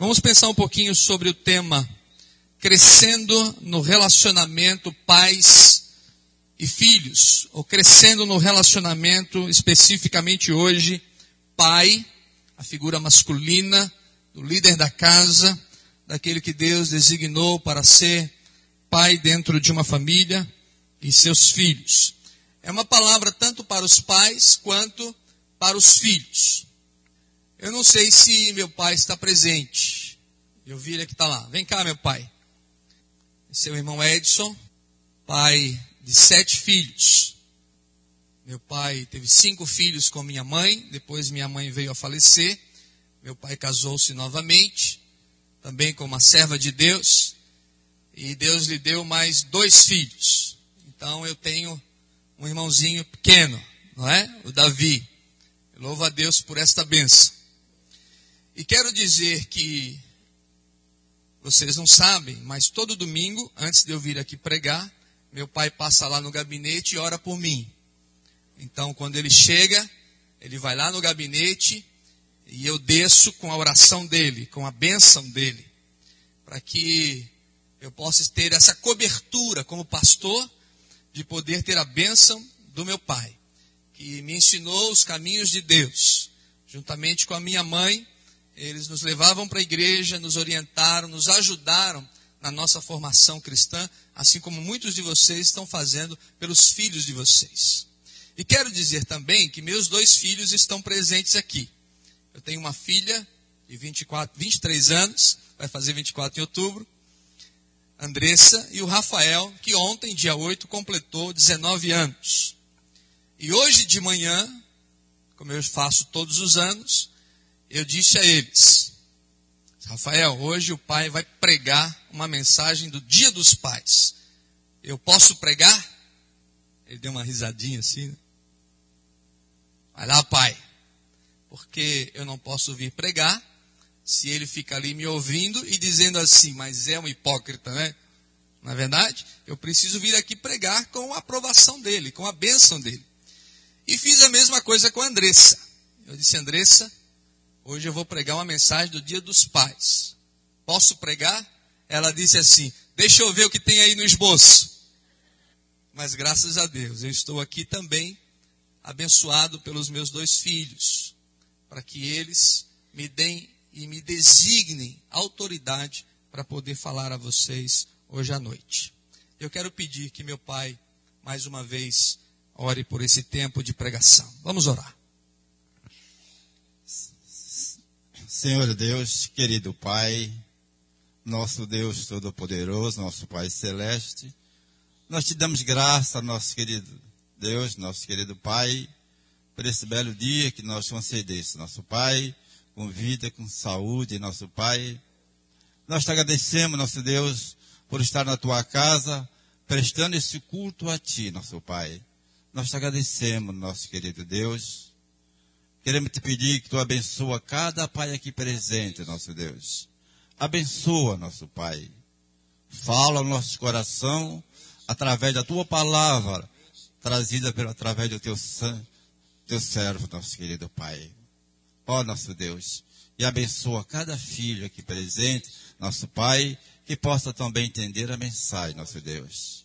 Vamos pensar um pouquinho sobre o tema crescendo no relacionamento pais e filhos, ou crescendo no relacionamento especificamente hoje pai, a figura masculina do líder da casa, daquele que Deus designou para ser pai dentro de uma família e seus filhos. É uma palavra tanto para os pais quanto para os filhos. Eu não sei se meu pai está presente. Eu vi ele que está lá. Vem cá, meu pai. Seu irmão Edson, pai de sete filhos. Meu pai teve cinco filhos com minha mãe, depois minha mãe veio a falecer. Meu pai casou-se novamente, também com uma serva de Deus, e Deus lhe deu mais dois filhos. Então eu tenho um irmãozinho pequeno, não é? O Davi. Louvo a Deus por esta benção. E quero dizer que vocês não sabem, mas todo domingo, antes de eu vir aqui pregar, meu pai passa lá no gabinete e ora por mim. Então, quando ele chega, ele vai lá no gabinete e eu desço com a oração dele, com a bênção dele, para que eu possa ter essa cobertura como pastor de poder ter a bênção do meu pai, que me ensinou os caminhos de Deus, juntamente com a minha mãe eles nos levavam para a igreja, nos orientaram, nos ajudaram na nossa formação cristã, assim como muitos de vocês estão fazendo pelos filhos de vocês. E quero dizer também que meus dois filhos estão presentes aqui. Eu tenho uma filha de 24, 23 anos, vai fazer 24 em outubro, Andressa, e o Rafael, que ontem, dia 8, completou 19 anos. E hoje de manhã, como eu faço todos os anos, eu disse a eles: Rafael, hoje o pai vai pregar uma mensagem do Dia dos Pais. Eu posso pregar? Ele deu uma risadinha assim. Né? Vai lá, pai. Porque eu não posso vir pregar se ele fica ali me ouvindo e dizendo assim, mas é um hipócrita, né? Na é verdade, eu preciso vir aqui pregar com a aprovação dele, com a bênção dele. E fiz a mesma coisa com a Andressa. Eu disse, Andressa, Hoje eu vou pregar uma mensagem do Dia dos Pais. Posso pregar? Ela disse assim: Deixa eu ver o que tem aí no esboço. Mas graças a Deus, eu estou aqui também abençoado pelos meus dois filhos, para que eles me deem e me designem autoridade para poder falar a vocês hoje à noite. Eu quero pedir que meu pai, mais uma vez, ore por esse tempo de pregação. Vamos orar. Senhor Deus, querido Pai, nosso Deus Todo-Poderoso, nosso Pai Celeste, nós te damos graça, nosso querido Deus, nosso querido Pai, por esse belo dia que nós concedeste, nosso Pai, com vida, com saúde, nosso Pai. Nós te agradecemos, nosso Deus, por estar na tua casa, prestando esse culto a ti, nosso Pai. Nós te agradecemos, nosso querido Deus Queremos te pedir que tu abençoa cada pai aqui presente, nosso Deus. Abençoa, nosso Pai. Fala ao nosso coração através da tua palavra, trazida pelo, através do teu, teu servo, nosso querido Pai. Ó nosso Deus, e abençoa cada filho aqui presente, nosso Pai, que possa também entender a mensagem, nosso Deus.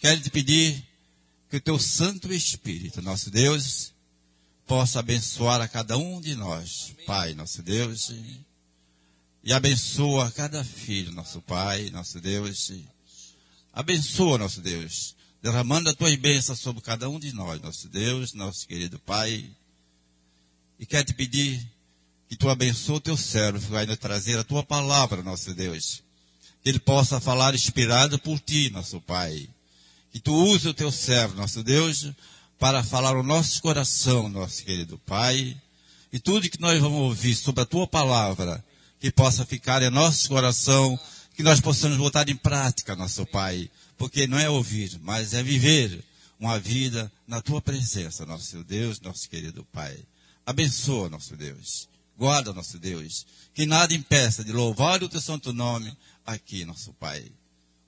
Quero te pedir que o teu Santo Espírito, nosso Deus, possa abençoar a cada um de nós, Pai, nosso Deus, e abençoa cada filho, nosso Pai, nosso Deus, abençoa, nosso Deus, derramando a tua bênção sobre cada um de nós, nosso Deus, nosso querido Pai, e quero te pedir que tu abençoe o teu servo, vai nos trazer a tua palavra, nosso Deus, que ele possa falar inspirado por ti, nosso Pai, que tu use o teu servo, nosso Deus, para falar o nosso coração, nosso querido Pai, e tudo que nós vamos ouvir sobre a tua palavra, que possa ficar em nosso coração, que nós possamos botar em prática, nosso Pai, porque não é ouvir, mas é viver uma vida na tua presença, nosso Deus, nosso querido Pai. Abençoa, nosso Deus. Guarda, nosso Deus. Que nada impeça de louvar o teu santo nome aqui, nosso Pai.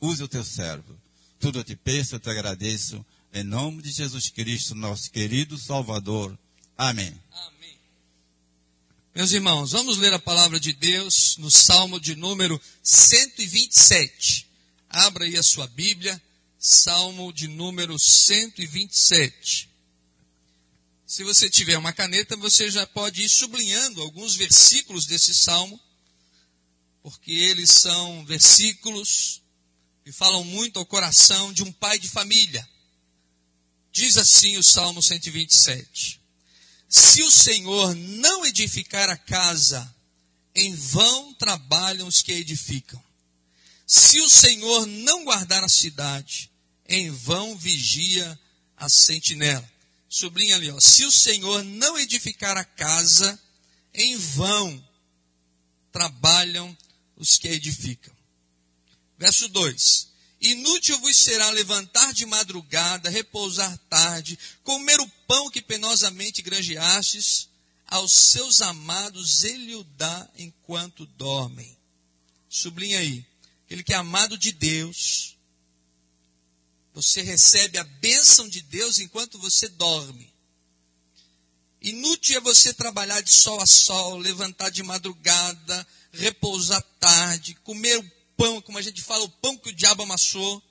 Use o teu servo. Tudo eu te peço, eu te agradeço em nome de Jesus Cristo, nosso querido Salvador. Amém. Amém. Meus irmãos, vamos ler a palavra de Deus no Salmo de número 127. Abra aí a sua Bíblia, Salmo de número 127. Se você tiver uma caneta, você já pode ir sublinhando alguns versículos desse salmo, porque eles são versículos que falam muito ao coração de um pai de família. Diz assim o Salmo 127: Se o Senhor não edificar a casa, em vão trabalham os que a edificam. Se o Senhor não guardar a cidade, em vão vigia a sentinela sublinha ali, ó, se o Senhor não edificar a casa, em vão trabalham os que a edificam. Verso 2: Inútil vos será levantar de madrugada, repousar tarde, comer o pão que penosamente granjeastes, aos seus amados ele o dá enquanto dormem. Sublinha aí, aquele que é amado de Deus, você recebe a bênção de Deus enquanto você dorme. Inútil é você trabalhar de sol a sol, levantar de madrugada, repousar tarde, comer o pão, como a gente fala, o pão que o diabo amassou,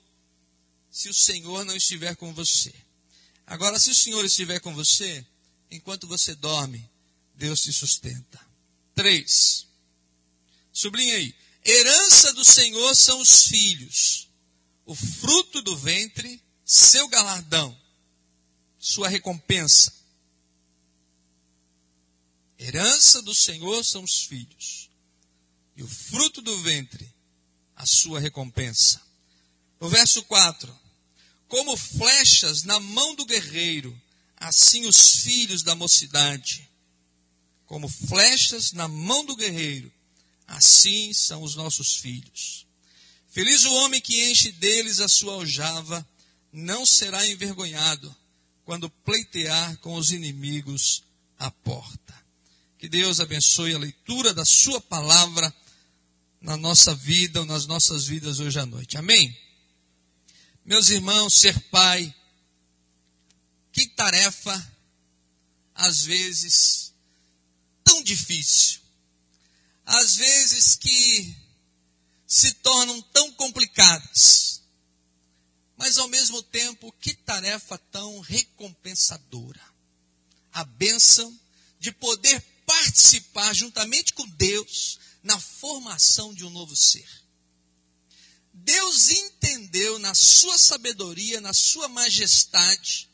se o Senhor não estiver com você. Agora, se o Senhor estiver com você, enquanto você dorme, Deus te sustenta. Três. Sublinha aí. Herança do Senhor são os filhos o fruto do ventre, seu galardão, sua recompensa. Herança do Senhor são os filhos, e o fruto do ventre, a sua recompensa. O verso 4: Como flechas na mão do guerreiro, assim os filhos da mocidade. Como flechas na mão do guerreiro, assim são os nossos filhos. Feliz o homem que enche deles a sua aljava, não será envergonhado quando pleitear com os inimigos à porta. Que Deus abençoe a leitura da sua palavra na nossa vida ou nas nossas vidas hoje à noite. Amém? Meus irmãos, ser pai, que tarefa, às vezes, tão difícil. Às vezes que se tornam tão complicadas. Mas ao mesmo tempo, que tarefa tão recompensadora. A bênção de poder participar juntamente com Deus na formação de um novo ser. Deus entendeu na sua sabedoria, na sua majestade,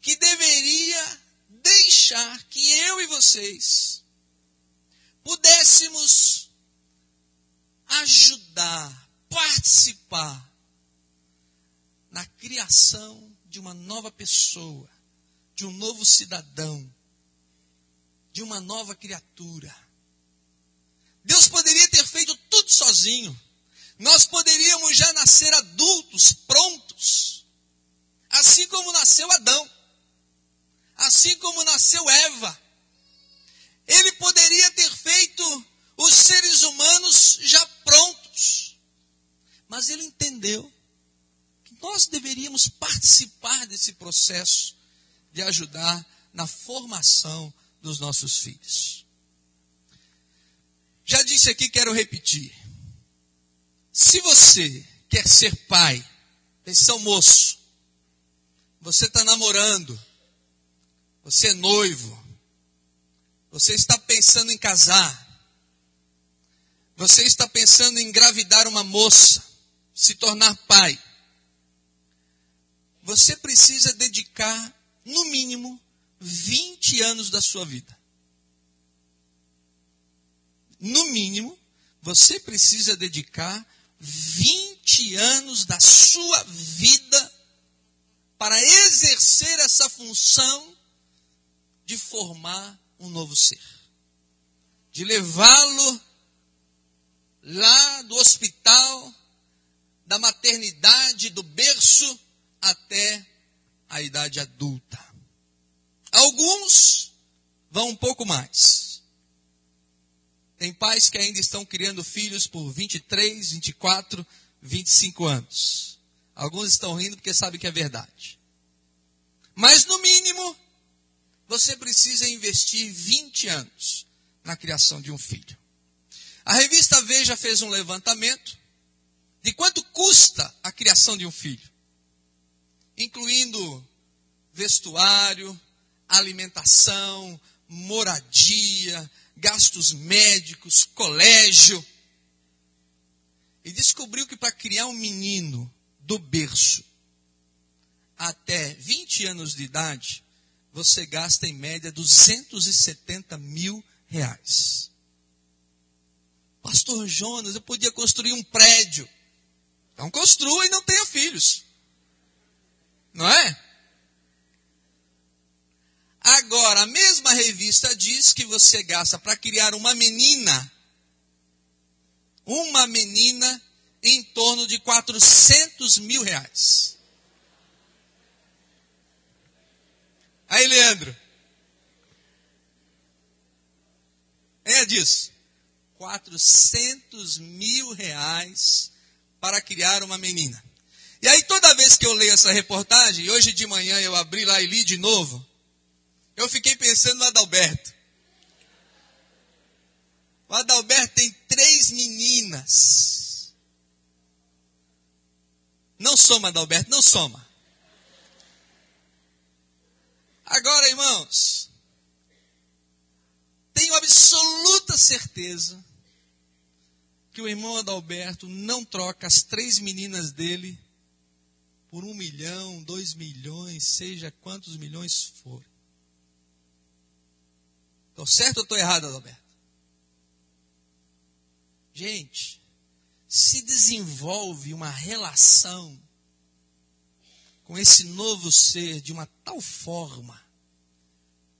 que deveria deixar que eu e vocês pudéssemos ajudar, participar na criação de uma nova pessoa, de um novo cidadão, de uma nova criatura. Deus poderia ter feito tudo sozinho. Nós poderíamos já nascer adultos, prontos. Assim como nasceu Adão. Assim como nasceu Eva. Ele poderia ter feito os seres humanos já prontos. Mas ele entendeu que nós deveríamos participar desse processo de ajudar na formação dos nossos filhos. Já disse aqui, quero repetir. Se você quer ser pai, atenção moço, você está namorando, você é noivo, você está pensando em casar, você está pensando em engravidar uma moça, se tornar pai. Você precisa dedicar, no mínimo, 20 anos da sua vida. No mínimo, você precisa dedicar 20 anos da sua vida para exercer essa função de formar um novo ser, de levá-lo lá do hospital, da maternidade, do berço, até a idade adulta. Alguns vão um pouco mais. Tem pais que ainda estão criando filhos por 23, 24, 25 anos. Alguns estão rindo porque sabem que é verdade. Mas no mínimo, você precisa investir 20 anos na criação de um filho. A revista Veja fez um levantamento de quanto custa a criação de um filho, incluindo vestuário, alimentação, moradia, gastos médicos, colégio. E descobriu que para criar um menino do berço até 20 anos de idade, você gasta em média 270 mil reais. Pastor Jonas, eu podia construir um prédio. Então construa e não tenha filhos. Não é? Agora, a mesma revista diz que você gasta para criar uma menina, uma menina, em torno de 400 mil reais. Aí, Leandro. É disso. 400 mil reais para criar uma menina. E aí, toda vez que eu leio essa reportagem, hoje de manhã eu abri lá e li de novo, eu fiquei pensando no Adalberto. O Adalberto tem três meninas. Não soma, Adalberto, não soma. Agora, irmãos, tenho absoluta certeza que o irmão Adalberto não troca as três meninas dele por um milhão, dois milhões, seja quantos milhões forem. Estou certo ou estou errado, Adalberto? Gente, se desenvolve uma relação com esse novo ser de uma tal forma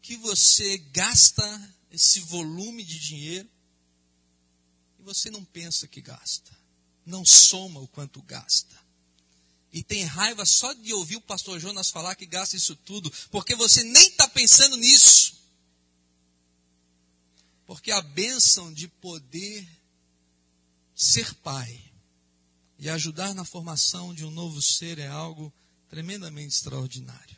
que você gasta esse volume de dinheiro e você não pensa que gasta, não soma o quanto gasta. E tem raiva só de ouvir o pastor Jonas falar que gasta isso tudo, porque você nem está pensando nisso. Porque a bênção de poder ser pai e ajudar na formação de um novo ser é algo tremendamente extraordinário.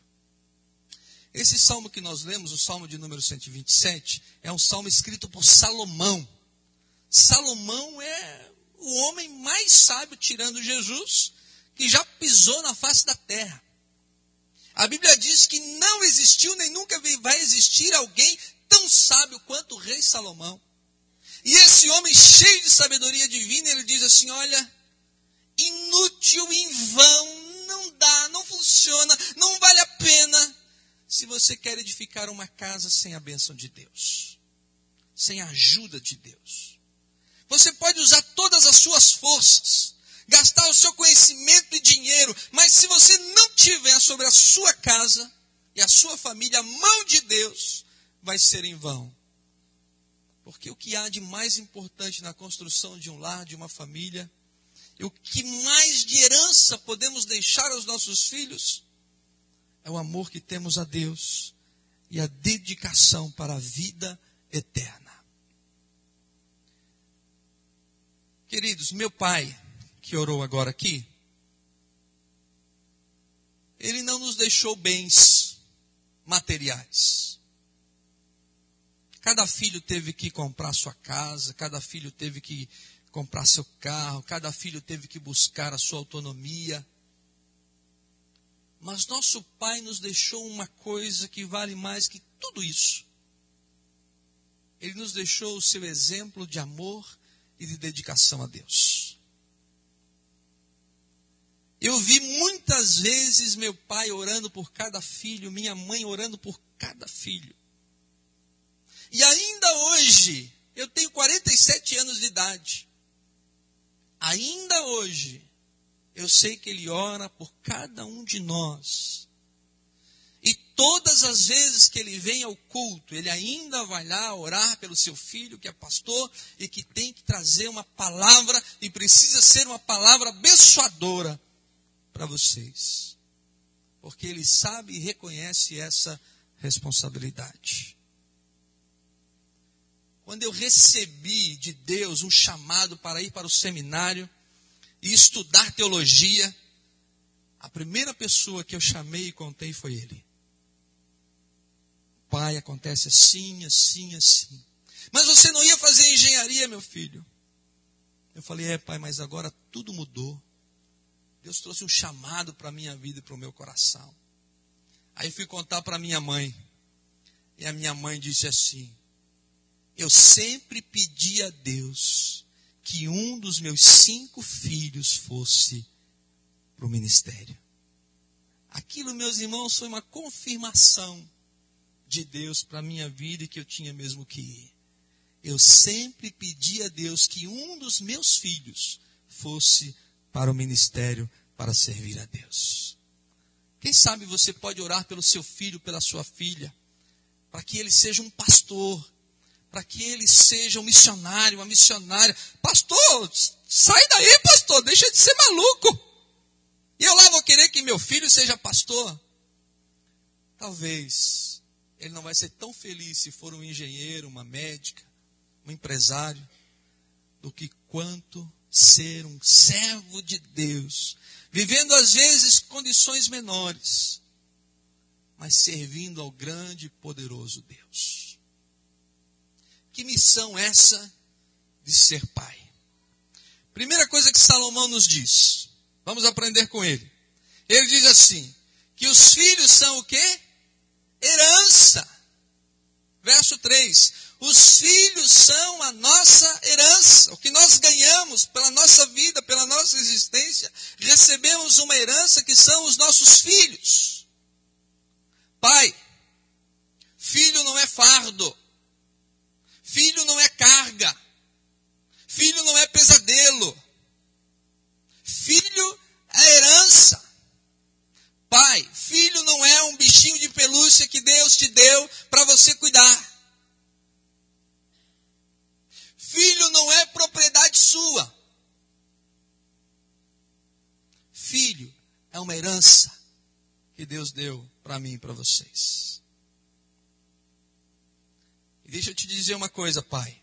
Esse salmo que nós lemos, o salmo de número 127, é um salmo escrito por Salomão. Salomão é o homem mais sábio, tirando Jesus, que já pisou na face da terra. A Bíblia diz que não existiu nem nunca vai existir alguém tão sábio quanto o rei Salomão. E esse homem cheio de sabedoria divina, ele diz assim: olha, inútil, em vão, não dá, não funciona, não vale a pena se você quer edificar uma casa sem a bênção de Deus, sem a ajuda de Deus. Você pode usar todas as suas forças, gastar o seu conhecimento e dinheiro, mas se você não tiver sobre a sua casa e a sua família a mão de Deus, vai ser em vão. Porque o que há de mais importante na construção de um lar, de uma família, e o que mais de herança podemos deixar aos nossos filhos é o amor que temos a Deus e a dedicação para a vida eterna. Queridos, meu pai, que orou agora aqui, ele não nos deixou bens materiais. Cada filho teve que comprar sua casa, cada filho teve que comprar seu carro, cada filho teve que buscar a sua autonomia. Mas nosso Pai nos deixou uma coisa que vale mais que tudo isso. Ele nos deixou o seu exemplo de amor e de dedicação a Deus. Eu vi muitas vezes meu pai orando por cada filho, minha mãe orando por cada filho. E ainda hoje, eu tenho 47 anos de idade ainda hoje, eu sei que Ele ora por cada um de nós. E todas as vezes que ele vem ao culto, ele ainda vai lá orar pelo seu filho, que é pastor, e que tem que trazer uma palavra, e precisa ser uma palavra abençoadora para vocês. Porque ele sabe e reconhece essa responsabilidade. Quando eu recebi de Deus um chamado para ir para o seminário e estudar teologia, a primeira pessoa que eu chamei e contei foi ele. Pai, acontece assim, assim, assim. Mas você não ia fazer engenharia, meu filho. Eu falei, é, pai, mas agora tudo mudou. Deus trouxe um chamado para a minha vida e para o meu coração. Aí fui contar para minha mãe. E a minha mãe disse assim: Eu sempre pedi a Deus que um dos meus cinco filhos fosse para o ministério. Aquilo, meus irmãos, foi uma confirmação de Deus para a minha vida e que eu tinha mesmo que ir. Eu sempre pedi a Deus que um dos meus filhos fosse para o ministério para servir a Deus. Quem sabe você pode orar pelo seu filho, pela sua filha, para que ele seja um pastor, para que ele seja um missionário, uma missionária. Pastor, sai daí, pastor, deixa de ser maluco. E eu lá vou querer que meu filho seja pastor. Talvez ele não vai ser tão feliz se for um engenheiro, uma médica, um empresário, do que quanto ser um servo de Deus, vivendo às vezes condições menores, mas servindo ao grande e poderoso Deus. Que missão essa de ser pai? Primeira coisa que Salomão nos diz, vamos aprender com ele. Ele diz assim: que os filhos são o quê? Herança. Verso 3: os filhos são a nossa herança, o que nós ganhamos pela nossa vida, pela nossa existência. Recebemos uma herança que são os nossos filhos. Pai, filho não é fardo, filho não é carga, filho não é pesadelo, filho é herança. Pai, filho não é um bichinho de pelúcia que Deus te deu para você cuidar. Filho não é propriedade sua. Filho é uma herança que Deus deu para mim e para vocês. Deixa eu te dizer uma coisa, pai.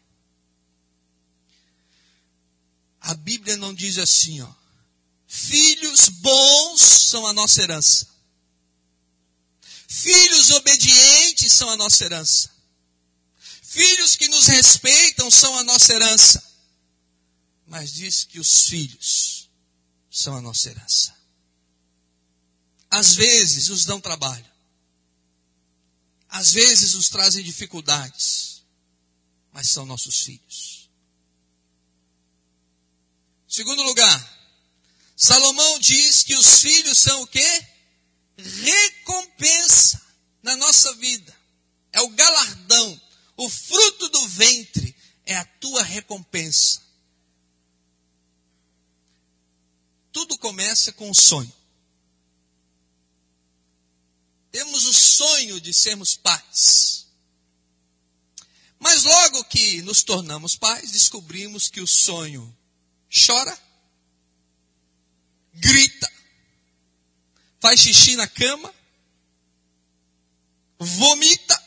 A Bíblia não diz assim, ó. Filhos bons são a nossa herança. Filhos obedientes são a nossa herança. Filhos que nos respeitam são a nossa herança. Mas diz que os filhos são a nossa herança. Às vezes nos dão trabalho. Às vezes nos trazem dificuldades. Mas são nossos filhos. Segundo lugar, Salomão diz que os filhos são o quê? Recompensa na nossa vida. É o galardão o fruto do ventre é a tua recompensa. Tudo começa com um sonho. Temos o sonho de sermos pais. Mas logo que nos tornamos pais, descobrimos que o sonho chora, grita, faz xixi na cama, vomita,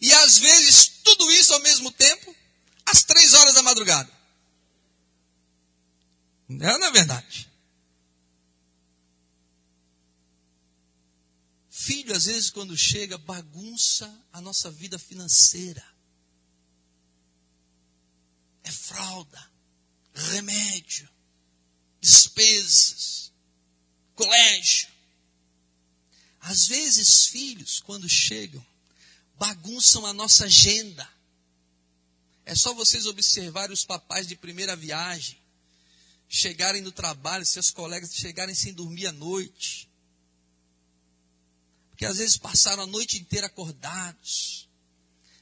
e às vezes tudo isso ao mesmo tempo, às três horas da madrugada. Não, não é verdade? Filho, às vezes, quando chega, bagunça a nossa vida financeira. É fralda, remédio, despesas, colégio. Às vezes, filhos, quando chegam, bagunçam a nossa agenda. É só vocês observarem os papais de primeira viagem, chegarem no trabalho, seus colegas chegarem sem dormir à noite. Porque às vezes passaram a noite inteira acordados,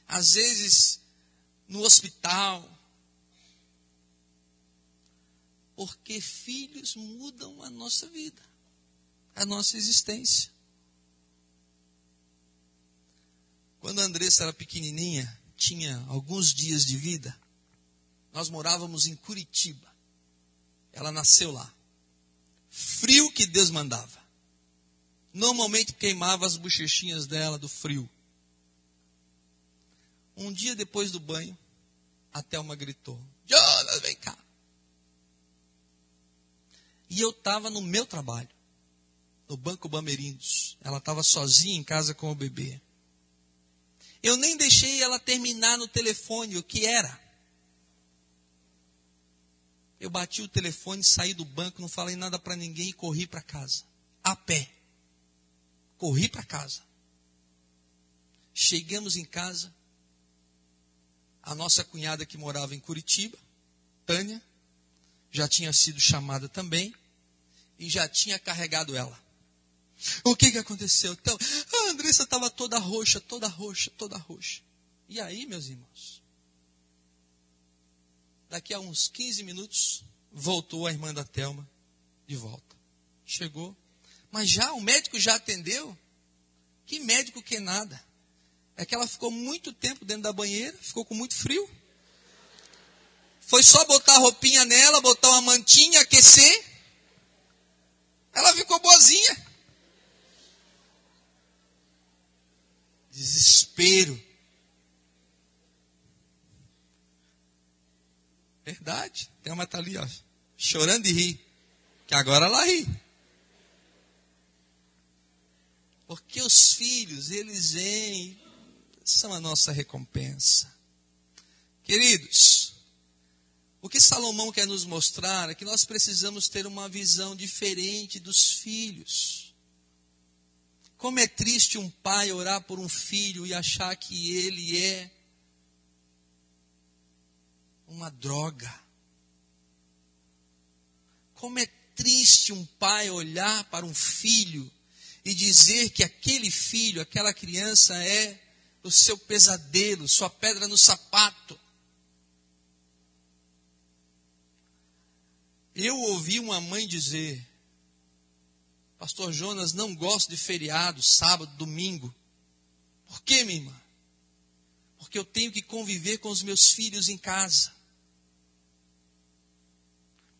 às vezes no hospital. Porque filhos mudam a nossa vida, a nossa existência. Quando a Andressa era pequenininha, tinha alguns dias de vida, nós morávamos em Curitiba. Ela nasceu lá. Frio que Deus mandava. Normalmente queimava as bochechinhas dela do frio. Um dia depois do banho, a Thelma gritou: Jonas, vem cá. E eu estava no meu trabalho, no Banco Bamerindos. Ela estava sozinha em casa com o bebê. Eu nem deixei ela terminar no telefone o que era. Eu bati o telefone, saí do banco, não falei nada para ninguém e corri para casa. A pé. Corri para casa. Chegamos em casa. A nossa cunhada que morava em Curitiba, Tânia, já tinha sido chamada também e já tinha carregado ela. O que, que aconteceu? Então, a Andressa estava toda roxa, toda roxa, toda roxa. E aí, meus irmãos? Daqui a uns 15 minutos, voltou a irmã da Telma de volta. Chegou. Mas já, o médico já atendeu? Que médico que nada. É que ela ficou muito tempo dentro da banheira, ficou com muito frio. Foi só botar a roupinha nela, botar uma mantinha, aquecer. Ela ficou boazinha. Desespero. Verdade. Tem uma tá ali, ó, chorando de rir. Que agora ela ri. Porque os filhos, eles vêm, são a nossa recompensa. Queridos, o que Salomão quer nos mostrar é que nós precisamos ter uma visão diferente dos filhos. Como é triste um pai orar por um filho e achar que ele é uma droga. Como é triste um pai olhar para um filho e dizer que aquele filho, aquela criança é o seu pesadelo, sua pedra no sapato. Eu ouvi uma mãe dizer: Pastor Jonas, não gosto de feriado, sábado, domingo. Por quê, minha irmã? Porque eu tenho que conviver com os meus filhos em casa.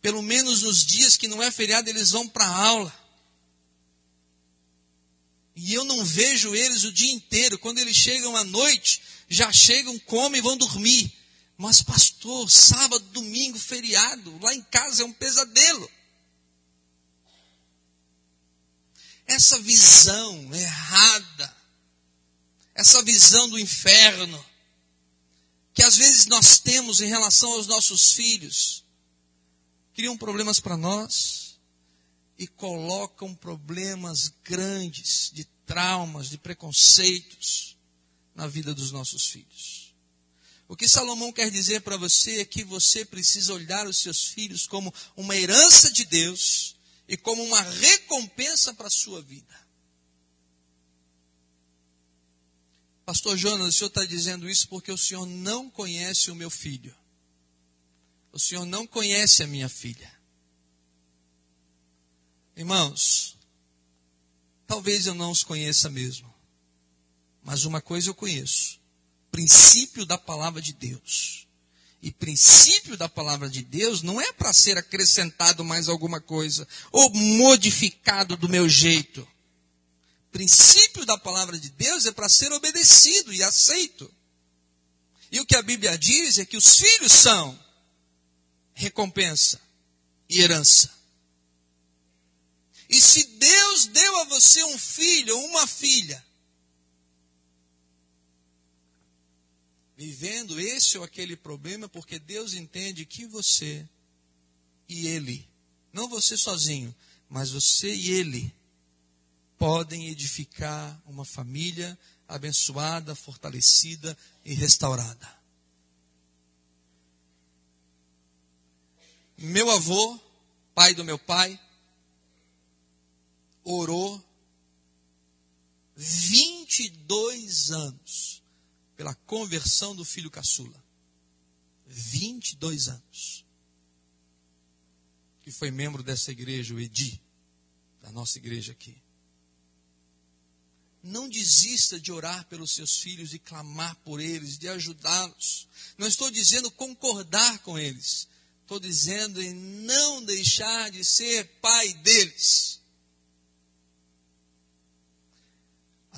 Pelo menos nos dias que não é feriado, eles vão para aula. E eu não vejo eles o dia inteiro. Quando eles chegam à noite, já chegam, comem e vão dormir. Mas, pastor, sábado, domingo, feriado, lá em casa é um pesadelo. essa visão errada, essa visão do inferno, que às vezes nós temos em relação aos nossos filhos, criam problemas para nós e colocam problemas grandes de traumas, de preconceitos na vida dos nossos filhos. O que Salomão quer dizer para você é que você precisa olhar os seus filhos como uma herança de Deus e como uma recompensa para a sua vida. Pastor Jonas, o senhor está dizendo isso porque o senhor não conhece o meu filho. O senhor não conhece a minha filha. Irmãos, talvez eu não os conheça mesmo. Mas uma coisa eu conheço: princípio da palavra de Deus e princípio da palavra de Deus não é para ser acrescentado mais alguma coisa ou modificado do meu jeito. Princípio da palavra de Deus é para ser obedecido e aceito. E o que a Bíblia diz é que os filhos são recompensa e herança. E se Deus deu a você um filho ou uma filha, vivendo esse ou aquele problema, porque Deus entende que você e ele, não você sozinho, mas você e ele, podem edificar uma família abençoada, fortalecida e restaurada. Meu avô, pai do meu pai, orou 22 anos pela conversão do filho caçula. 22 anos. Que foi membro dessa igreja, o Edi, da nossa igreja aqui. Não desista de orar pelos seus filhos, de clamar por eles, de ajudá-los. Não estou dizendo concordar com eles. Estou dizendo em não deixar de ser pai deles.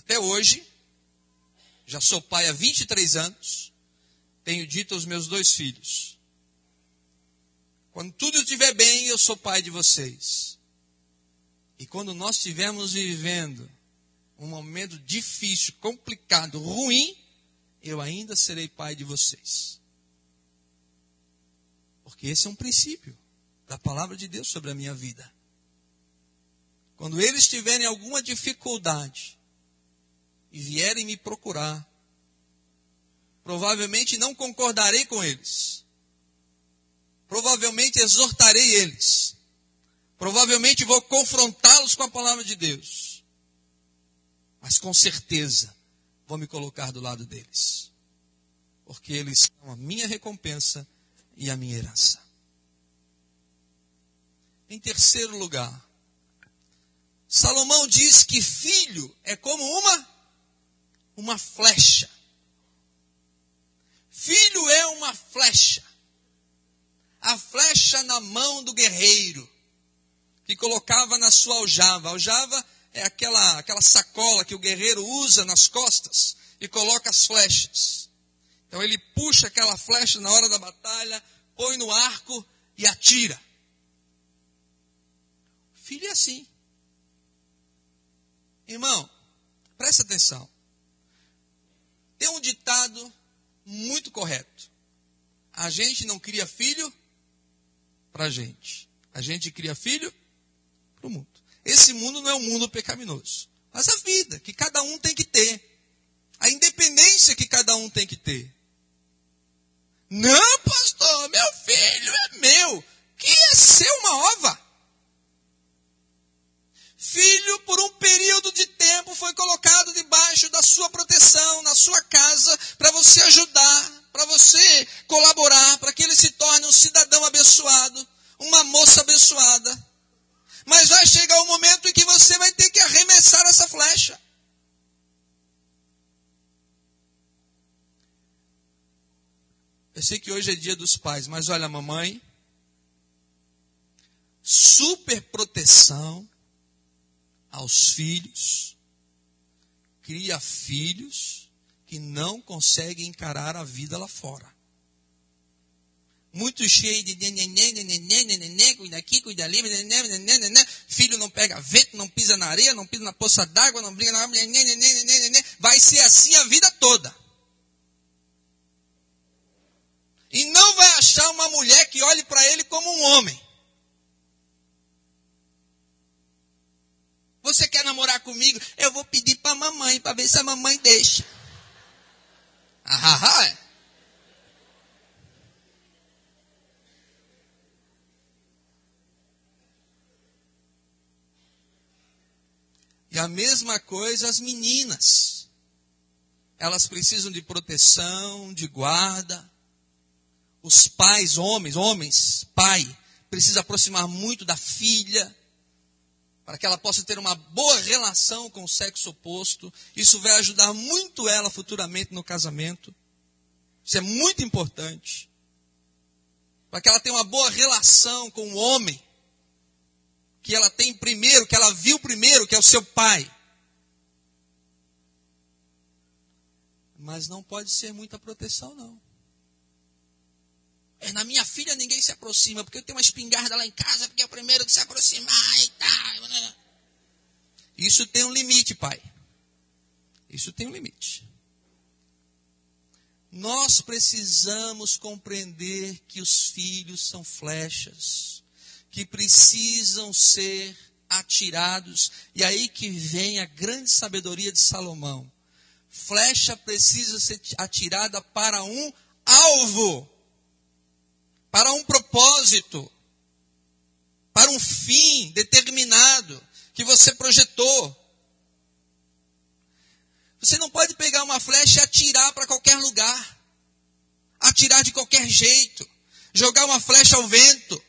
Até hoje, já sou pai há 23 anos. Tenho dito aos meus dois filhos: quando tudo estiver bem, eu sou pai de vocês. E quando nós estivermos vivendo um momento difícil, complicado, ruim, eu ainda serei pai de vocês. Porque esse é um princípio da palavra de Deus sobre a minha vida. Quando eles tiverem alguma dificuldade e vierem me procurar, provavelmente não concordarei com eles. Provavelmente exortarei eles. Provavelmente vou confrontá-los com a palavra de Deus. Mas com certeza vou me colocar do lado deles. Porque eles são a minha recompensa e a minha herança. Em terceiro lugar, Salomão diz que filho é como uma uma flecha. Filho é uma flecha. A flecha na mão do guerreiro que colocava na sua aljava. Aljava é aquela aquela sacola que o guerreiro usa nas costas e coloca as flechas. Então ele puxa aquela flecha na hora da batalha, põe no arco e atira. Filho é assim. Irmão, presta atenção. Tem um ditado muito correto. A gente não cria filho para a gente. A gente cria filho para o mundo. Esse mundo não é um mundo pecaminoso. Mas a vida que cada um tem que ter. A independência que cada um tem que ter. Não, pastor, meu filho é meu. Que é ser uma ova. Filho, por um período de tempo, foi colocado debaixo da sua proteção, na sua casa, para você ajudar, para você colaborar, para que ele se torne um cidadão abençoado, uma moça abençoada. Mas vai chegar o um momento em que você vai ter que arremessar essa flecha. Eu sei que hoje é dia dos pais, mas olha, mamãe, super proteção aos filhos, cria filhos que não conseguem encarar a vida lá fora. Muito cheio de neném, cuida aqui, cuida ali, filho não pega vento, não pisa na areia, não pisa na poça d'água, não briga na vai ser assim a vida toda. E não vai achar uma mulher que olhe para ele como um homem. Você quer namorar comigo? Eu vou pedir para a mamãe, para ver se a mamãe deixa. Ah, ah, ah. E a mesma coisa as meninas. Elas precisam de proteção, de guarda os pais, homens, homens, pai, precisa aproximar muito da filha, para que ela possa ter uma boa relação com o sexo oposto. Isso vai ajudar muito ela futuramente no casamento. Isso é muito importante. Para que ela tenha uma boa relação com o homem que ela tem primeiro, que ela viu primeiro, que é o seu pai. Mas não pode ser muita proteção, não. É, na minha filha ninguém se aproxima, porque eu tenho uma espingarda lá em casa, porque é o primeiro que se aproximar e tal. Né? Isso tem um limite, pai. Isso tem um limite. Nós precisamos compreender que os filhos são flechas, que precisam ser atirados. E aí que vem a grande sabedoria de Salomão. Flecha precisa ser atirada para um alvo para um propósito, para um fim determinado que você projetou. Você não pode pegar uma flecha e atirar para qualquer lugar, atirar de qualquer jeito, jogar uma flecha ao vento.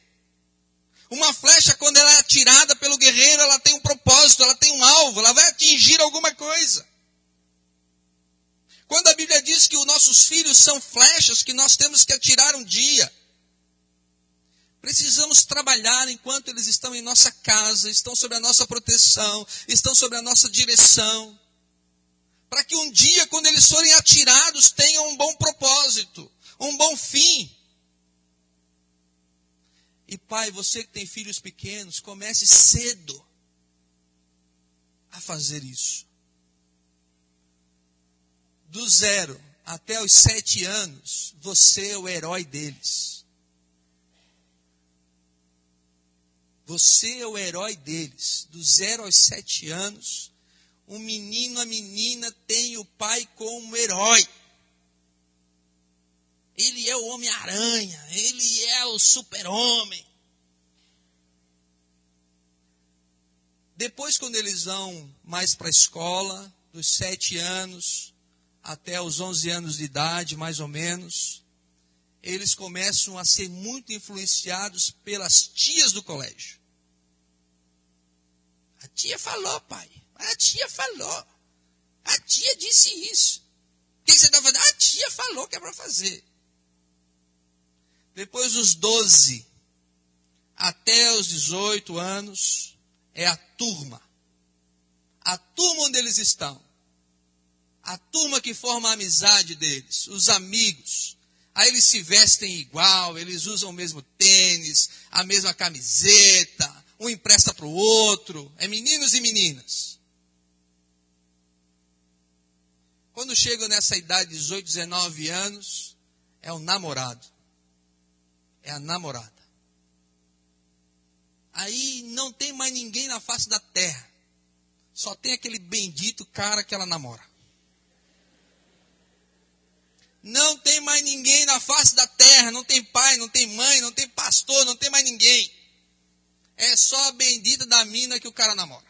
Uma flecha, quando ela é atirada pelo guerreiro, ela tem um propósito, ela tem um alvo, ela vai atingir alguma coisa. Quando a Bíblia diz que os nossos filhos são flechas que nós temos que atirar um dia, Precisamos trabalhar enquanto eles estão em nossa casa, estão sob a nossa proteção, estão sob a nossa direção. Para que um dia, quando eles forem atirados, tenham um bom propósito, um bom fim. E pai, você que tem filhos pequenos, comece cedo a fazer isso. Do zero até os sete anos, você é o herói deles. Você é o herói deles. Do zero aos sete anos, o menino, a menina tem o pai como herói. Ele é o Homem-Aranha, ele é o Super-Homem. Depois, quando eles vão mais para a escola, dos sete anos até os onze anos de idade, mais ou menos, eles começam a ser muito influenciados pelas tias do colégio. A tia falou, pai. A tia falou. A tia disse isso. O que você está fazendo? A tia falou que é para fazer. Depois dos 12 até os 18 anos, é a turma. A turma onde eles estão. A turma que forma a amizade deles, os amigos. Aí eles se vestem igual, eles usam o mesmo tênis, a mesma camiseta, um empresta para o outro. É meninos e meninas. Quando chegam nessa idade de 18, 19 anos, é o namorado. É a namorada. Aí não tem mais ninguém na face da terra. Só tem aquele bendito cara que ela namora. Não tem mais ninguém na face da terra. Não tem pai, não tem mãe, não tem pastor, não tem mais ninguém. É só a bendita da mina que o cara namora.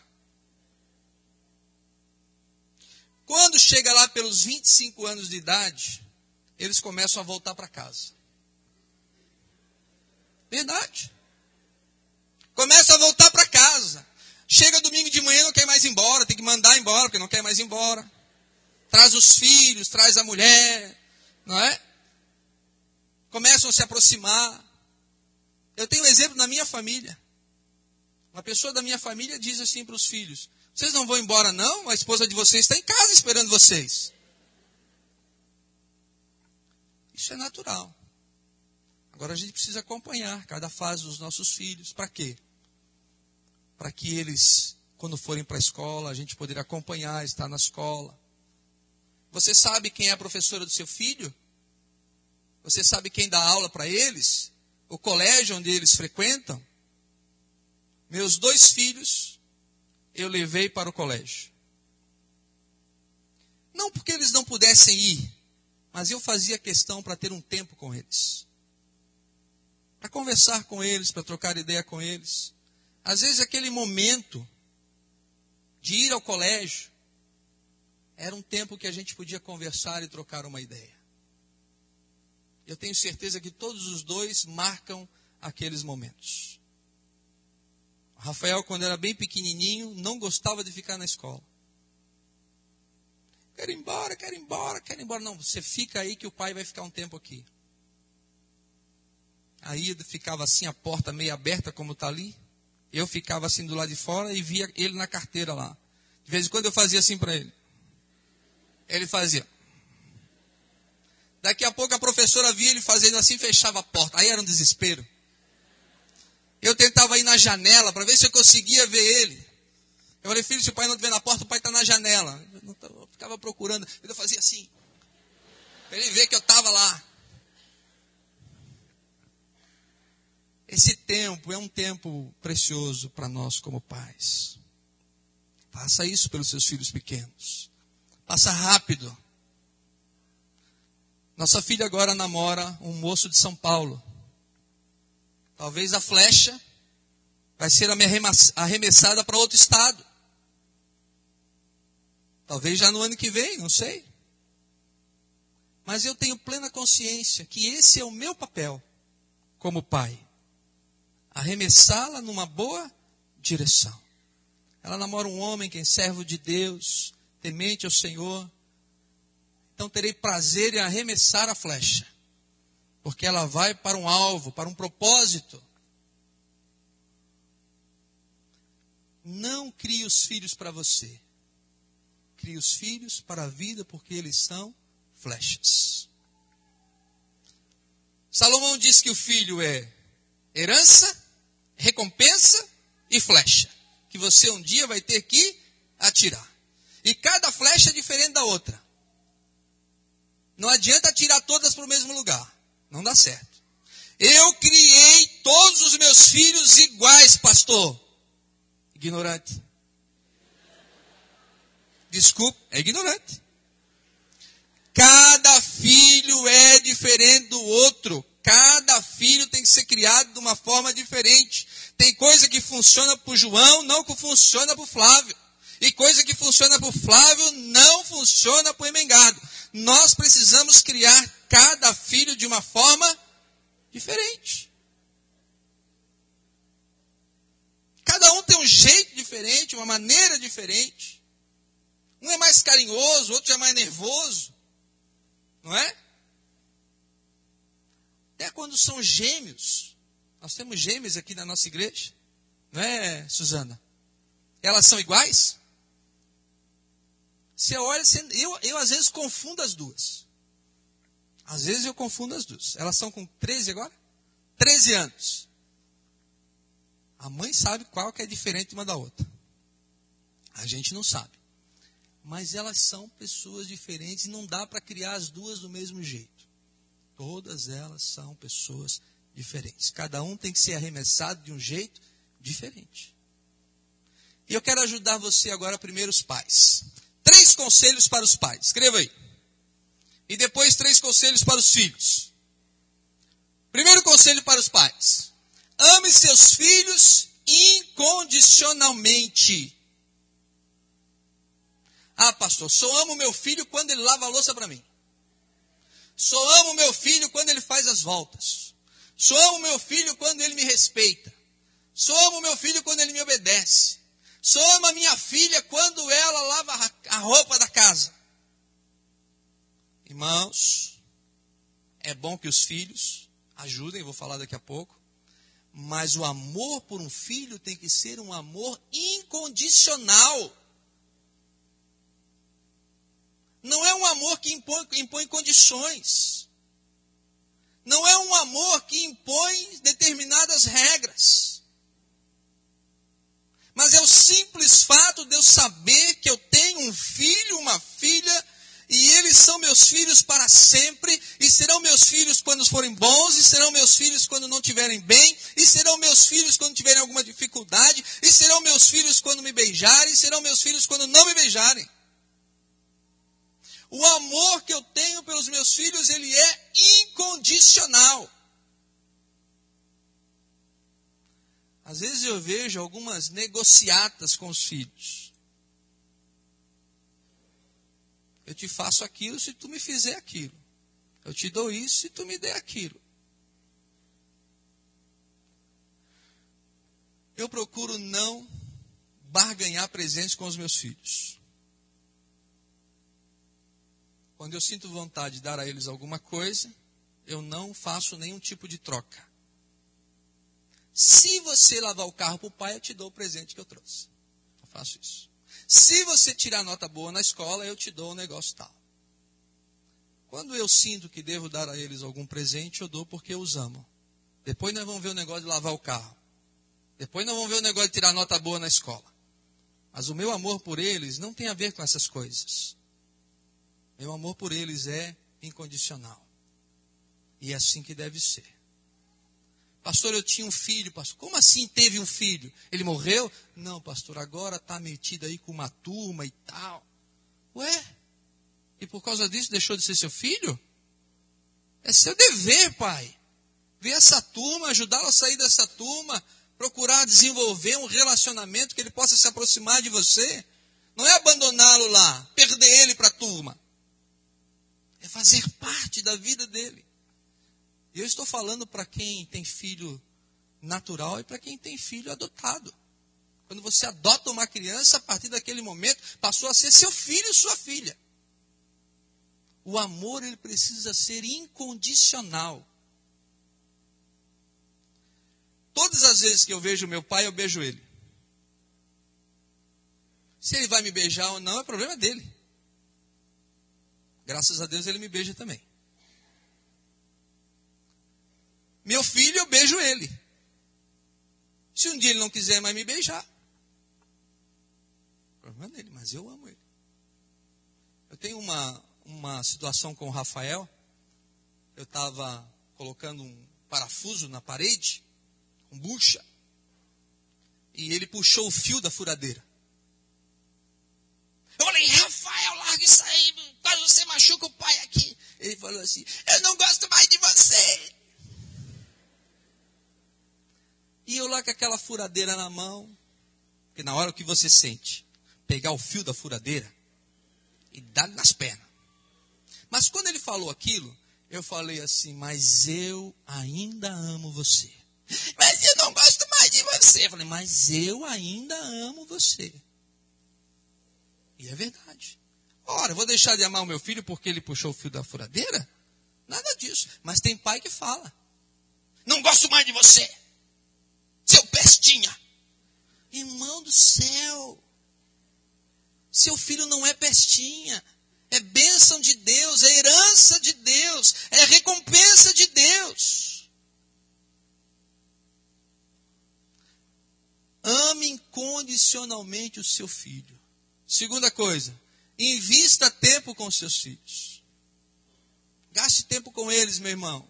Quando chega lá pelos 25 anos de idade, eles começam a voltar para casa. Verdade. Começa a voltar para casa. Chega domingo de manhã, não quer mais ir embora, tem que mandar embora, porque não quer mais ir embora. Traz os filhos, traz a mulher, não é? Começam a se aproximar. Eu tenho um exemplo na minha família. Uma pessoa da minha família diz assim para os filhos: Vocês não vão embora, não? A esposa de vocês está em casa esperando vocês. Isso é natural. Agora a gente precisa acompanhar cada fase dos nossos filhos. Para quê? Para que eles, quando forem para a escola, a gente poder acompanhar, estar na escola. Você sabe quem é a professora do seu filho? Você sabe quem dá aula para eles? O colégio onde eles frequentam? Meus dois filhos eu levei para o colégio. Não porque eles não pudessem ir, mas eu fazia questão para ter um tempo com eles para conversar com eles, para trocar ideia com eles. Às vezes aquele momento de ir ao colégio era um tempo que a gente podia conversar e trocar uma ideia. Eu tenho certeza que todos os dois marcam aqueles momentos. Rafael, quando era bem pequenininho, não gostava de ficar na escola. Quero ir embora, quero ir embora, quero ir embora. Não, você fica aí que o pai vai ficar um tempo aqui. Aí ficava assim a porta meio aberta, como está ali. Eu ficava assim do lado de fora e via ele na carteira lá. De vez em quando eu fazia assim para ele. Ele fazia. Daqui a pouco a professora via ele fazendo assim, fechava a porta. Aí era um desespero. Eu tentava ir na janela para ver se eu conseguia ver ele. Eu falei, filho, se o pai não estiver na porta, o pai está na janela. Eu ficava procurando. Eu fazia assim. Para ele ver que eu estava lá. Esse tempo é um tempo precioso para nós como pais. Faça isso pelos seus filhos pequenos. Passa rápido. Nossa filha agora namora um moço de São Paulo. Talvez a flecha vai ser arremessada para outro estado. Talvez já no ano que vem, não sei. Mas eu tenho plena consciência que esse é o meu papel como pai arremessá-la numa boa direção. Ela namora um homem que é servo de Deus, temente ao Senhor. Então terei prazer em arremessar a flecha, porque ela vai para um alvo, para um propósito. Não crie os filhos para você. Crie os filhos para a vida, porque eles são flechas. Salomão diz que o filho é herança recompensa e flecha, que você um dia vai ter que atirar. E cada flecha é diferente da outra. Não adianta tirar todas para o mesmo lugar. Não dá certo. Eu criei todos os meus filhos iguais, pastor. Ignorante. Desculpe, é ignorante. Cada filho é diferente do outro. Cada filho tem que ser criado de uma forma diferente. Tem coisa que funciona para o João, não que funciona para o Flávio. E coisa que funciona para o Flávio, não funciona para o Emengado. Nós precisamos criar cada filho de uma forma diferente. Cada um tem um jeito diferente, uma maneira diferente. Um é mais carinhoso, outro é mais nervoso. Não é? Até quando são gêmeos. Nós temos gêmeos aqui na nossa igreja. Não é, Suzana? Elas são iguais? Você olha, eu, eu às vezes confundo as duas. Às vezes eu confundo as duas. Elas são com 13 agora? 13 anos. A mãe sabe qual que é diferente uma da outra. A gente não sabe mas elas são pessoas diferentes e não dá para criar as duas do mesmo jeito. Todas elas são pessoas diferentes. Cada um tem que ser arremessado de um jeito diferente. E eu quero ajudar você agora, primeiro os pais. Três conselhos para os pais. Escreva aí. E depois três conselhos para os filhos. Primeiro conselho para os pais. Ame seus filhos incondicionalmente. Ah, pastor, só amo meu filho quando ele lava a louça para mim. Só amo meu filho quando ele faz as voltas. Só amo meu filho quando ele me respeita. Só amo meu filho quando ele me obedece. Só amo a minha filha quando ela lava a roupa da casa. Irmãos, é bom que os filhos ajudem, vou falar daqui a pouco. Mas o amor por um filho tem que ser um amor incondicional. Não é um amor que impõe, impõe condições. Não é um amor que impõe determinadas regras. Mas é o simples fato de eu saber que eu tenho um filho, uma filha, e eles são meus filhos para sempre, e serão meus filhos quando forem bons, e serão meus filhos quando não tiverem bem, e serão meus filhos quando tiverem alguma dificuldade, e serão meus filhos quando me beijarem, e serão meus filhos quando não me beijarem. O amor que eu tenho pelos meus filhos, ele é incondicional. Às vezes eu vejo algumas negociatas com os filhos. Eu te faço aquilo se tu me fizer aquilo. Eu te dou isso se tu me der aquilo. Eu procuro não barganhar presentes com os meus filhos. Quando eu sinto vontade de dar a eles alguma coisa, eu não faço nenhum tipo de troca. Se você lavar o carro para o pai, eu te dou o presente que eu trouxe. Eu faço isso. Se você tirar nota boa na escola, eu te dou um negócio tal. Quando eu sinto que devo dar a eles algum presente, eu dou porque eu os amo. Depois nós vamos ver o negócio de lavar o carro. Depois nós vamos ver o negócio de tirar nota boa na escola. Mas o meu amor por eles não tem a ver com essas coisas. Meu amor por eles é incondicional. E é assim que deve ser. Pastor, eu tinha um filho, pastor. Como assim teve um filho? Ele morreu? Não, pastor, agora está metido aí com uma turma e tal. Ué? E por causa disso deixou de ser seu filho? É seu dever, pai. Ver essa turma, ajudá-lo a sair dessa turma, procurar desenvolver um relacionamento que ele possa se aproximar de você. Não é abandoná-lo lá, perder ele para a turma é fazer parte da vida dele. E eu estou falando para quem tem filho natural e para quem tem filho adotado. Quando você adota uma criança, a partir daquele momento, passou a ser seu filho e sua filha. O amor ele precisa ser incondicional. Todas as vezes que eu vejo meu pai, eu beijo ele. Se ele vai me beijar ou não, é problema dele. Graças a Deus ele me beija também. Meu filho, eu beijo ele. Se um dia ele não quiser mais me beijar, problema dele, mas eu amo ele. Eu tenho uma, uma situação com o Rafael. Eu estava colocando um parafuso na parede, com bucha, e ele puxou o fio da furadeira. Eu falei, Rafael, larga isso aí, quase você machuca o pai aqui. Ele falou assim, eu não gosto mais de você. E eu lá com aquela furadeira na mão, porque na hora que você sente, pegar o fio da furadeira e dar nas pernas. Mas quando ele falou aquilo, eu falei assim, mas eu ainda amo você. Mas eu não gosto mais de você. Eu falei, mas eu ainda amo você. E é verdade. Ora, vou deixar de amar o meu filho porque ele puxou o fio da furadeira? Nada disso. Mas tem pai que fala. Não gosto mais de você. Seu pestinha. Irmão do céu. Seu filho não é pestinha. É bênção de Deus, é herança de Deus, é recompensa de Deus. Ame incondicionalmente o seu filho. Segunda coisa, invista tempo com seus filhos. Gaste tempo com eles, meu irmão.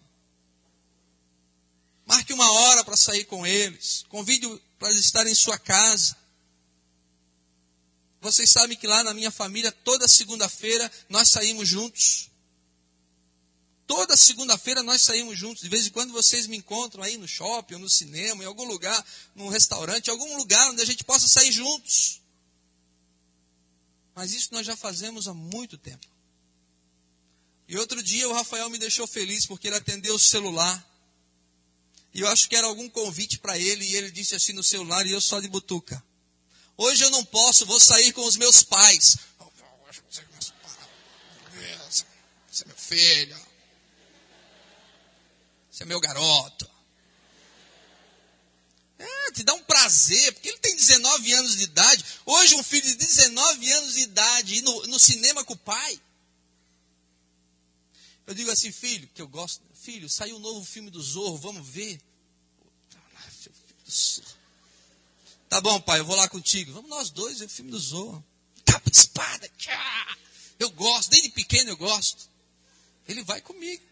Marque uma hora para sair com eles. Convide para estar em sua casa. Vocês sabem que lá na minha família, toda segunda-feira, nós saímos juntos. Toda segunda-feira nós saímos juntos. De vez em quando vocês me encontram aí no shopping, no cinema, em algum lugar, num restaurante, em algum lugar onde a gente possa sair juntos. Mas isso nós já fazemos há muito tempo. E outro dia o Rafael me deixou feliz porque ele atendeu o celular. E eu acho que era algum convite para ele e ele disse assim no celular e eu só de butuca. Hoje eu não posso, vou sair com os meus pais. Você é meu filho. Você é meu garoto. É, te dá um prazer, porque ele tem 19 anos de idade. Hoje, um filho de 19 anos de idade ir no, no cinema com o pai. Eu digo assim, filho, que eu gosto. Filho, saiu um novo filme do Zorro, vamos ver. Tá bom, pai, eu vou lá contigo. Vamos nós dois ver o filme do Zorro. Capa de espada. Eu gosto, desde pequeno eu gosto. Ele vai comigo,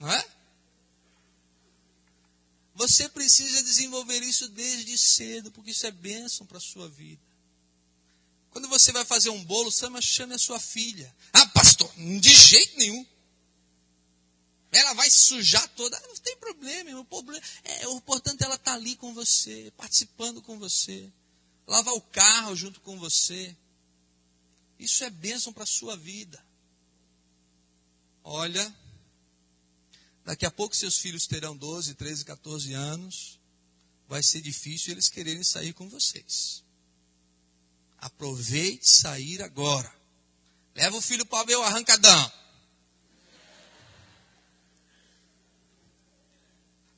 não é? Você precisa desenvolver isso desde cedo, porque isso é bênção para a sua vida. Quando você vai fazer um bolo, chame a sua filha. Ah, pastor, de jeito nenhum. Ela vai sujar toda. Ah, não tem problema, o problema é o importante é ela estar tá ali com você, participando com você, lavar o carro junto com você. Isso é bênção para a sua vida. Olha, Daqui a pouco seus filhos terão 12, 13, 14 anos. Vai ser difícil eles quererem sair com vocês. Aproveite sair agora. Leva o filho para ver o arrancadão.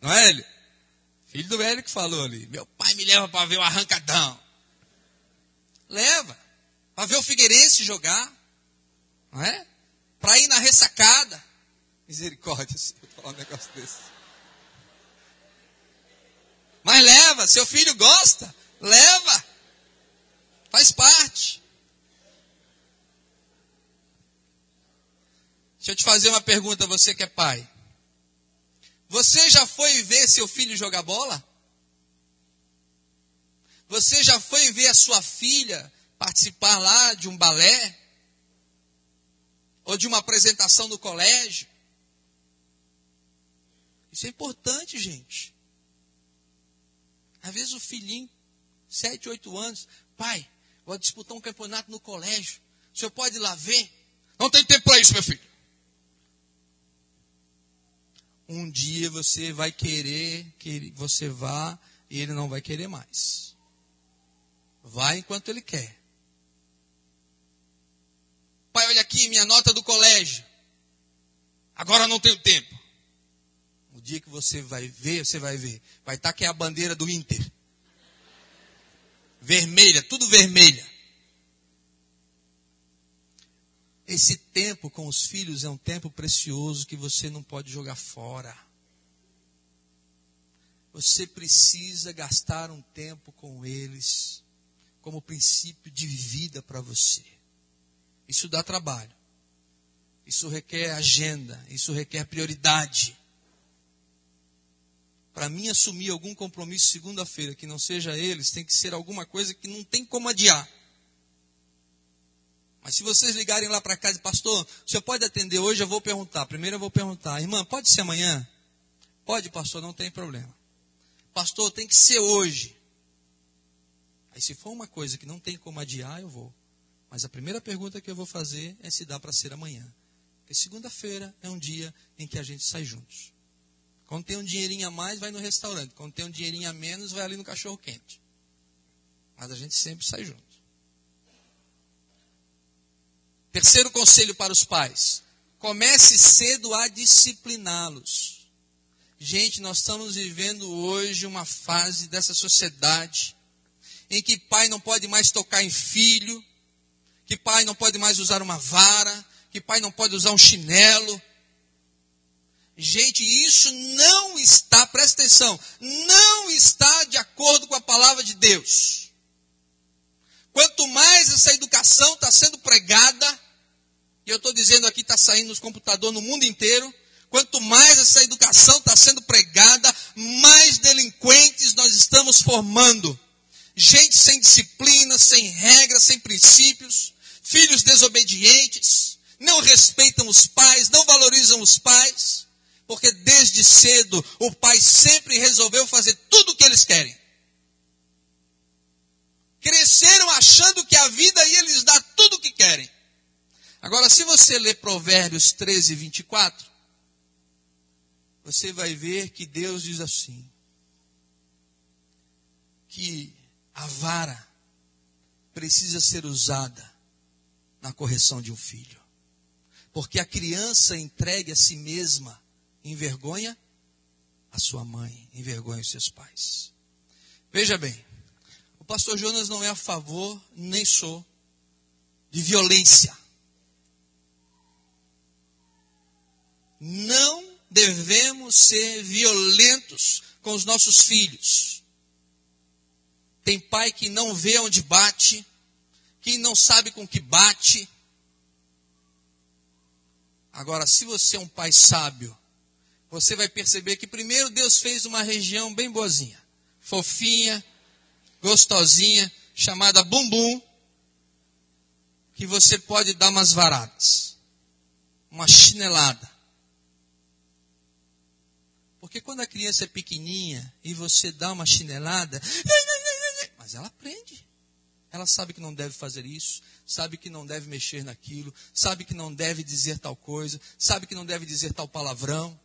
Não é ele? Filho do velho que falou ali. Meu pai me leva para ver o arrancadão. Leva. Para ver o Figueirense jogar. Não é? Para ir na ressacada. Misericórdia, Senhor, falar um negócio desse. Mas leva, seu filho gosta, leva. Faz parte. Deixa eu te fazer uma pergunta, você que é pai. Você já foi ver seu filho jogar bola? Você já foi ver a sua filha participar lá de um balé? Ou de uma apresentação no colégio? Isso é importante, gente. Às vezes o filhinho, sete, oito anos, pai, vou disputar um campeonato no colégio. O senhor pode ir lá ver? Não tem tempo para isso, meu filho. Um dia você vai querer que você vá e ele não vai querer mais. Vai enquanto ele quer. Pai, olha aqui minha nota do colégio. Agora não tenho tempo. O dia que você vai ver, você vai ver. Vai estar que é a bandeira do Inter. Vermelha, tudo vermelha. Esse tempo com os filhos é um tempo precioso que você não pode jogar fora. Você precisa gastar um tempo com eles como princípio de vida para você. Isso dá trabalho. Isso requer agenda, isso requer prioridade. Para mim assumir algum compromisso segunda-feira que não seja eles, tem que ser alguma coisa que não tem como adiar. Mas se vocês ligarem lá para casa, pastor, o senhor pode atender hoje? Eu vou perguntar. Primeiro eu vou perguntar, irmã, pode ser amanhã? Pode, pastor, não tem problema. Pastor, tem que ser hoje. Aí se for uma coisa que não tem como adiar, eu vou. Mas a primeira pergunta que eu vou fazer é se dá para ser amanhã. Porque segunda-feira é um dia em que a gente sai juntos. Quando tem um dinheirinho a mais, vai no restaurante. Quando tem um dinheirinho a menos, vai ali no cachorro quente. Mas a gente sempre sai junto. Terceiro conselho para os pais: comece cedo a discipliná-los. Gente, nós estamos vivendo hoje uma fase dessa sociedade em que pai não pode mais tocar em filho, que pai não pode mais usar uma vara, que pai não pode usar um chinelo. Gente, isso não está, presta atenção, não está de acordo com a palavra de Deus. Quanto mais essa educação está sendo pregada, e eu estou dizendo aqui, está saindo nos computadores no mundo inteiro, quanto mais essa educação está sendo pregada, mais delinquentes nós estamos formando. Gente sem disciplina, sem regras, sem princípios, filhos desobedientes, não respeitam os pais, não valorizam os pais, porque desde cedo o pai sempre resolveu fazer tudo o que eles querem cresceram achando que a vida ia lhes dar tudo o que querem. Agora, se você ler Provérbios 13, 24, você vai ver que Deus diz assim: que a vara precisa ser usada na correção de um filho. Porque a criança entregue a si mesma envergonha a sua mãe, envergonha os seus pais. Veja bem, pastor Jonas não é a favor, nem sou, de violência. Não devemos ser violentos com os nossos filhos. Tem pai que não vê onde bate, que não sabe com que bate. Agora, se você é um pai sábio, você vai perceber que primeiro Deus fez uma região bem boazinha, fofinha, gostosinha, chamada bumbum, que você pode dar umas varadas, uma chinelada. Porque quando a criança é pequenininha e você dá uma chinelada, mas ela aprende. Ela sabe que não deve fazer isso, sabe que não deve mexer naquilo, sabe que não deve dizer tal coisa, sabe que não deve dizer tal palavrão.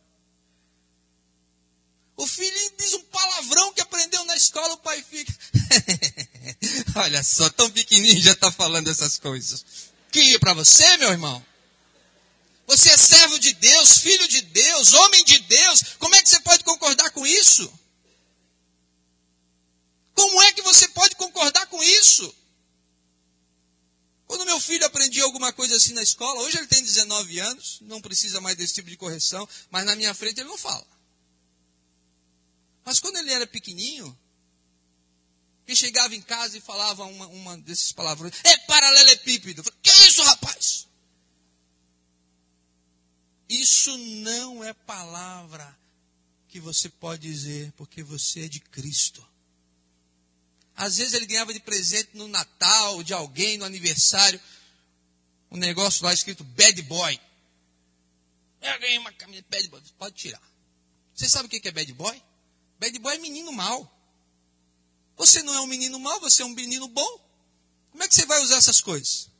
O filho diz um aprendeu na escola, o pai fica. Olha só, tão pequenininho já está falando essas coisas. Que para você, meu irmão? Você é servo de Deus, filho de Deus, homem de Deus. Como é que você pode concordar com isso? Como é que você pode concordar com isso? Quando meu filho aprendia alguma coisa assim na escola, hoje ele tem 19 anos, não precisa mais desse tipo de correção, mas na minha frente ele não fala. Mas quando ele era pequenininho, que chegava em casa e falava uma, uma palavrões, é paralelepípedo. Falei, que é isso, rapaz? Isso não é palavra que você pode dizer porque você é de Cristo. Às vezes ele ganhava de presente no Natal, de alguém, no aniversário, um negócio lá escrito bad boy. Eu ganhei uma camisa bad boy. Pode tirar. Você sabe o que é bad boy? Bad boy é menino mau. Você não é um menino mau, você é um menino bom. Como é que você vai usar essas coisas?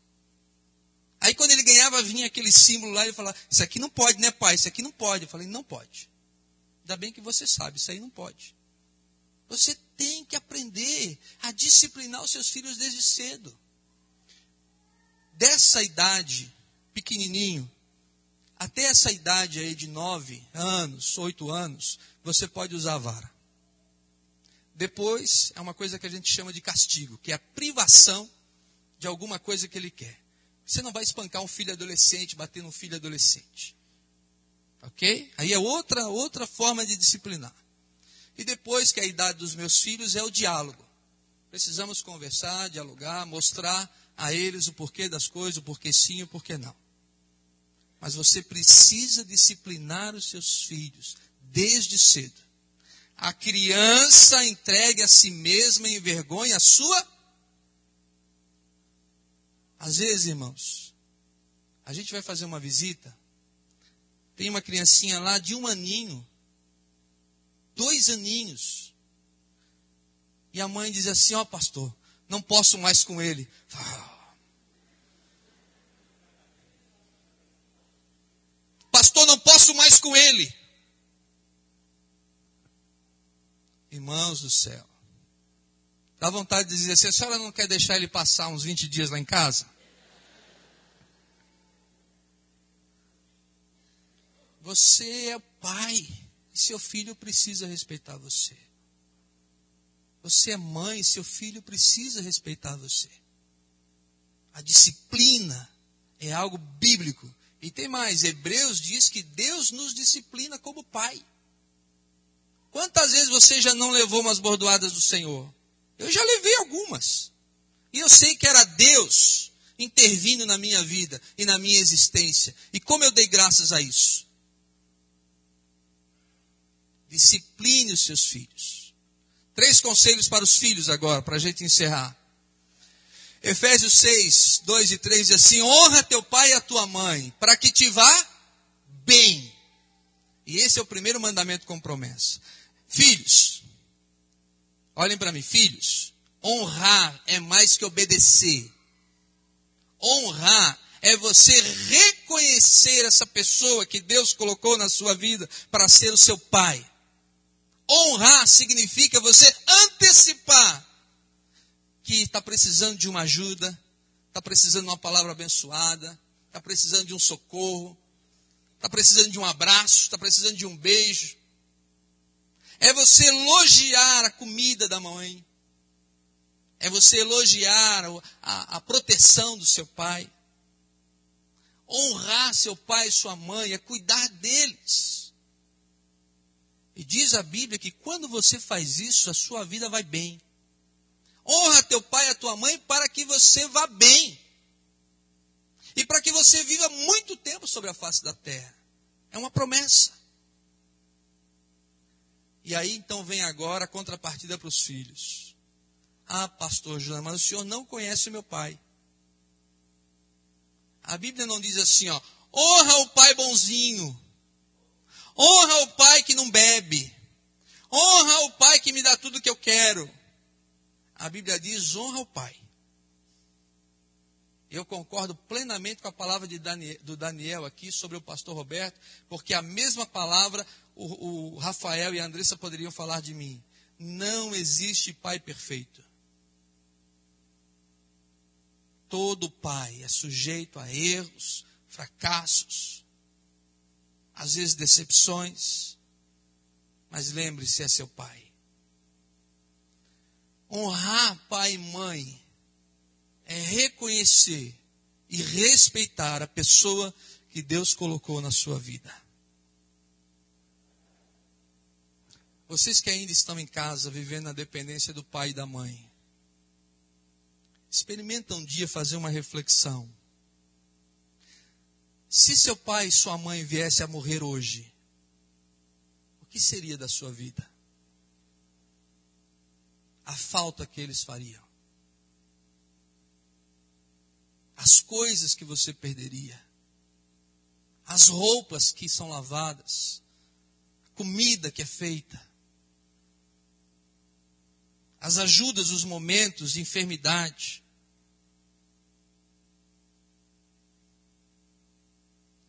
Aí quando ele ganhava, vinha aquele símbolo lá e ele falava, isso aqui não pode, né pai? Isso aqui não pode. Eu falei, não pode. Ainda bem que você sabe, isso aí não pode. Você tem que aprender a disciplinar os seus filhos desde cedo. Dessa idade, pequenininho, até essa idade aí de nove anos, oito anos, você pode usar a vara. Depois é uma coisa que a gente chama de castigo, que é a privação de alguma coisa que ele quer. Você não vai espancar um filho adolescente, bater num filho adolescente. Ok? Aí é outra, outra forma de disciplinar. E depois que a idade dos meus filhos é o diálogo. Precisamos conversar, dialogar, mostrar a eles o porquê das coisas, o porquê sim e o porquê não. Mas você precisa disciplinar os seus filhos desde cedo. A criança entregue a si mesma e envergonha a sua. Às vezes, irmãos, a gente vai fazer uma visita, tem uma criancinha lá de um aninho, dois aninhos, e a mãe diz assim: Ó, oh, pastor, não posso mais com ele. Pastor, não posso mais com ele. Irmãos do céu, dá vontade de dizer assim: a senhora não quer deixar ele passar uns 20 dias lá em casa? Você é pai e seu filho precisa respeitar você. Você é mãe, seu filho precisa respeitar você. A disciplina é algo bíblico. E tem mais, Hebreus diz que Deus nos disciplina como pai. Quantas vezes você já não levou umas bordoadas do Senhor? Eu já levei algumas. E eu sei que era Deus intervindo na minha vida e na minha existência. E como eu dei graças a isso? Discipline os seus filhos. Três conselhos para os filhos agora, para a gente encerrar. Efésios 6, 2 e 3 diz assim: honra teu pai e a tua mãe, para que te vá bem. E esse é o primeiro mandamento com promessa. Filhos, olhem para mim, filhos, honrar é mais que obedecer. Honrar é você reconhecer essa pessoa que Deus colocou na sua vida para ser o seu pai. Honrar significa você antecipar que está precisando de uma ajuda, está precisando de uma palavra abençoada, está precisando de um socorro, está precisando de um abraço, está precisando de um beijo. É você elogiar a comida da mãe. É você elogiar a, a proteção do seu pai. Honrar seu pai e sua mãe é cuidar deles. E diz a Bíblia que quando você faz isso, a sua vida vai bem. Honra teu pai e a tua mãe para que você vá bem. E para que você viva muito tempo sobre a face da terra. É uma promessa. E aí então vem agora a contrapartida para os filhos. Ah, pastor João, mas o senhor não conhece o meu pai. A Bíblia não diz assim, ó, honra o pai bonzinho. Honra o pai que não bebe. Honra o pai que me dá tudo que eu quero. A Bíblia diz: honra o pai. Eu concordo plenamente com a palavra Daniel, do Daniel aqui sobre o pastor Roberto, porque a mesma palavra o, o Rafael e a Andressa poderiam falar de mim. Não existe pai perfeito. Todo pai é sujeito a erros, fracassos às vezes decepções, mas lembre-se, é seu pai. Honrar pai e mãe é reconhecer e respeitar a pessoa que Deus colocou na sua vida. Vocês que ainda estão em casa vivendo na dependência do pai e da mãe, experimenta um dia fazer uma reflexão. Se seu pai e sua mãe viessem a morrer hoje, o que seria da sua vida? A falta que eles fariam. As coisas que você perderia. As roupas que são lavadas. A comida que é feita. As ajudas, os momentos de enfermidade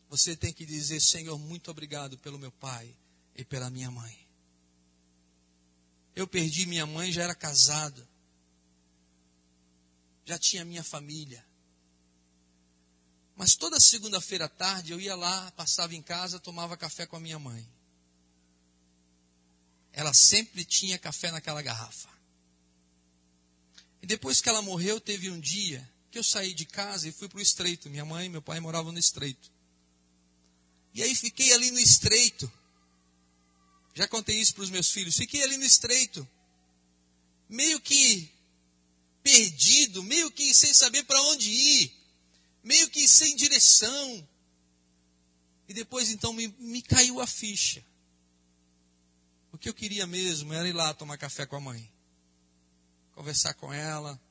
você tem que dizer: Senhor, muito obrigado pelo meu pai e pela minha mãe. Eu perdi minha mãe, já era casado, já tinha minha família. Mas toda segunda-feira à tarde eu ia lá, passava em casa, tomava café com a minha mãe. Ela sempre tinha café naquela garrafa. E depois que ela morreu, teve um dia que eu saí de casa e fui para o estreito. Minha mãe e meu pai moravam no estreito. E aí fiquei ali no estreito. Já contei isso para os meus filhos. Fiquei ali no estreito. Meio que perdido, meio que sem saber para onde ir, meio que sem direção. E depois então me, me caiu a ficha. O que eu queria mesmo era ir lá tomar café com a mãe. Conversar com ela,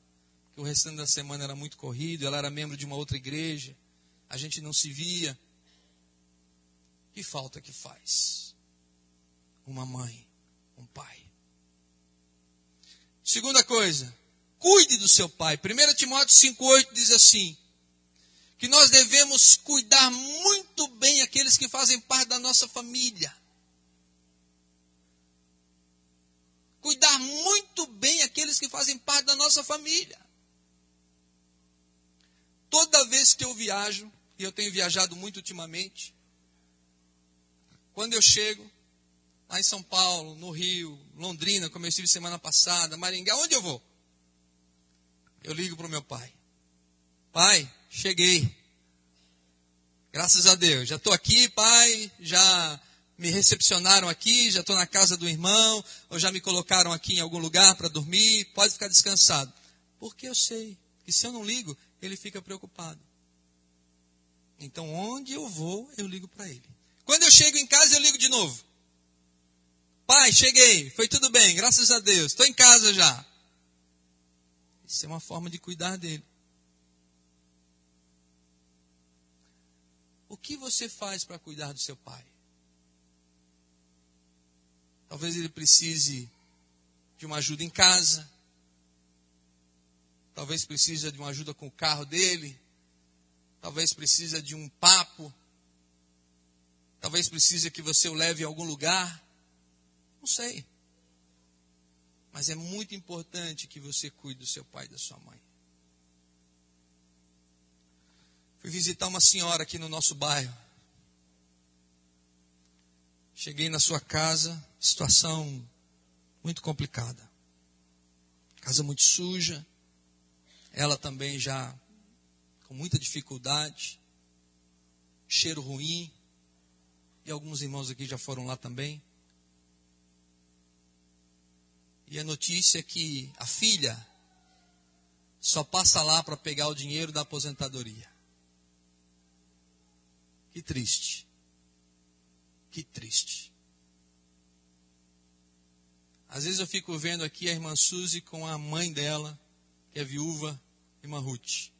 que o restante da semana era muito corrido, ela era membro de uma outra igreja, a gente não se via. Que falta que faz? Uma mãe, um pai. Segunda coisa, cuide do seu pai. 1 Timóteo 5,8 diz assim: que nós devemos cuidar muito bem aqueles que fazem parte da nossa família. Cuidar muito bem aqueles que fazem parte da nossa família. Toda vez que eu viajo, e eu tenho viajado muito ultimamente, quando eu chego lá em São Paulo, no Rio, Londrina, como eu estive semana passada, Maringá, onde eu vou? Eu ligo para o meu pai. Pai, cheguei. Graças a Deus. Já estou aqui, pai. Já me recepcionaram aqui. Já estou na casa do irmão. Ou já me colocaram aqui em algum lugar para dormir. Pode ficar descansado. Porque eu sei que se eu não ligo, ele fica preocupado. Então, onde eu vou, eu ligo para ele. Quando eu chego em casa, eu ligo de novo. Pai, cheguei. Foi tudo bem, graças a Deus. Estou em casa já. Isso é uma forma de cuidar dele. O que você faz para cuidar do seu pai? Talvez ele precise de uma ajuda em casa. Talvez precise de uma ajuda com o carro dele. Talvez precise de um papo. Talvez precise que você o leve a algum lugar. Não sei. Mas é muito importante que você cuide do seu pai e da sua mãe. Fui visitar uma senhora aqui no nosso bairro. Cheguei na sua casa, situação muito complicada. Casa muito suja. Ela também já com muita dificuldade. Cheiro ruim. E alguns irmãos aqui já foram lá também. E a notícia é que a filha só passa lá para pegar o dinheiro da aposentadoria. Que triste. Que triste. Às vezes eu fico vendo aqui a irmã Suzy com a mãe dela, que é viúva, irmã Ruth.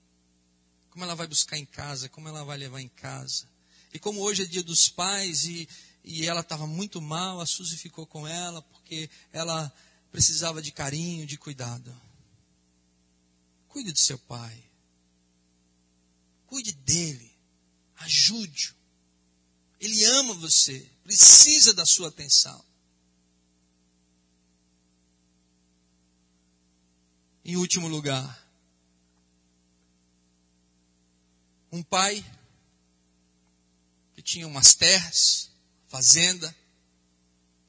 Como ela vai buscar em casa, como ela vai levar em casa. E como hoje é dia dos pais e, e ela estava muito mal, a Suzy ficou com ela porque ela precisava de carinho, de cuidado. Cuide do seu pai. Cuide dele. Ajude-o. Ele ama você, precisa da sua atenção. Em último lugar, um pai que tinha umas terras, fazenda,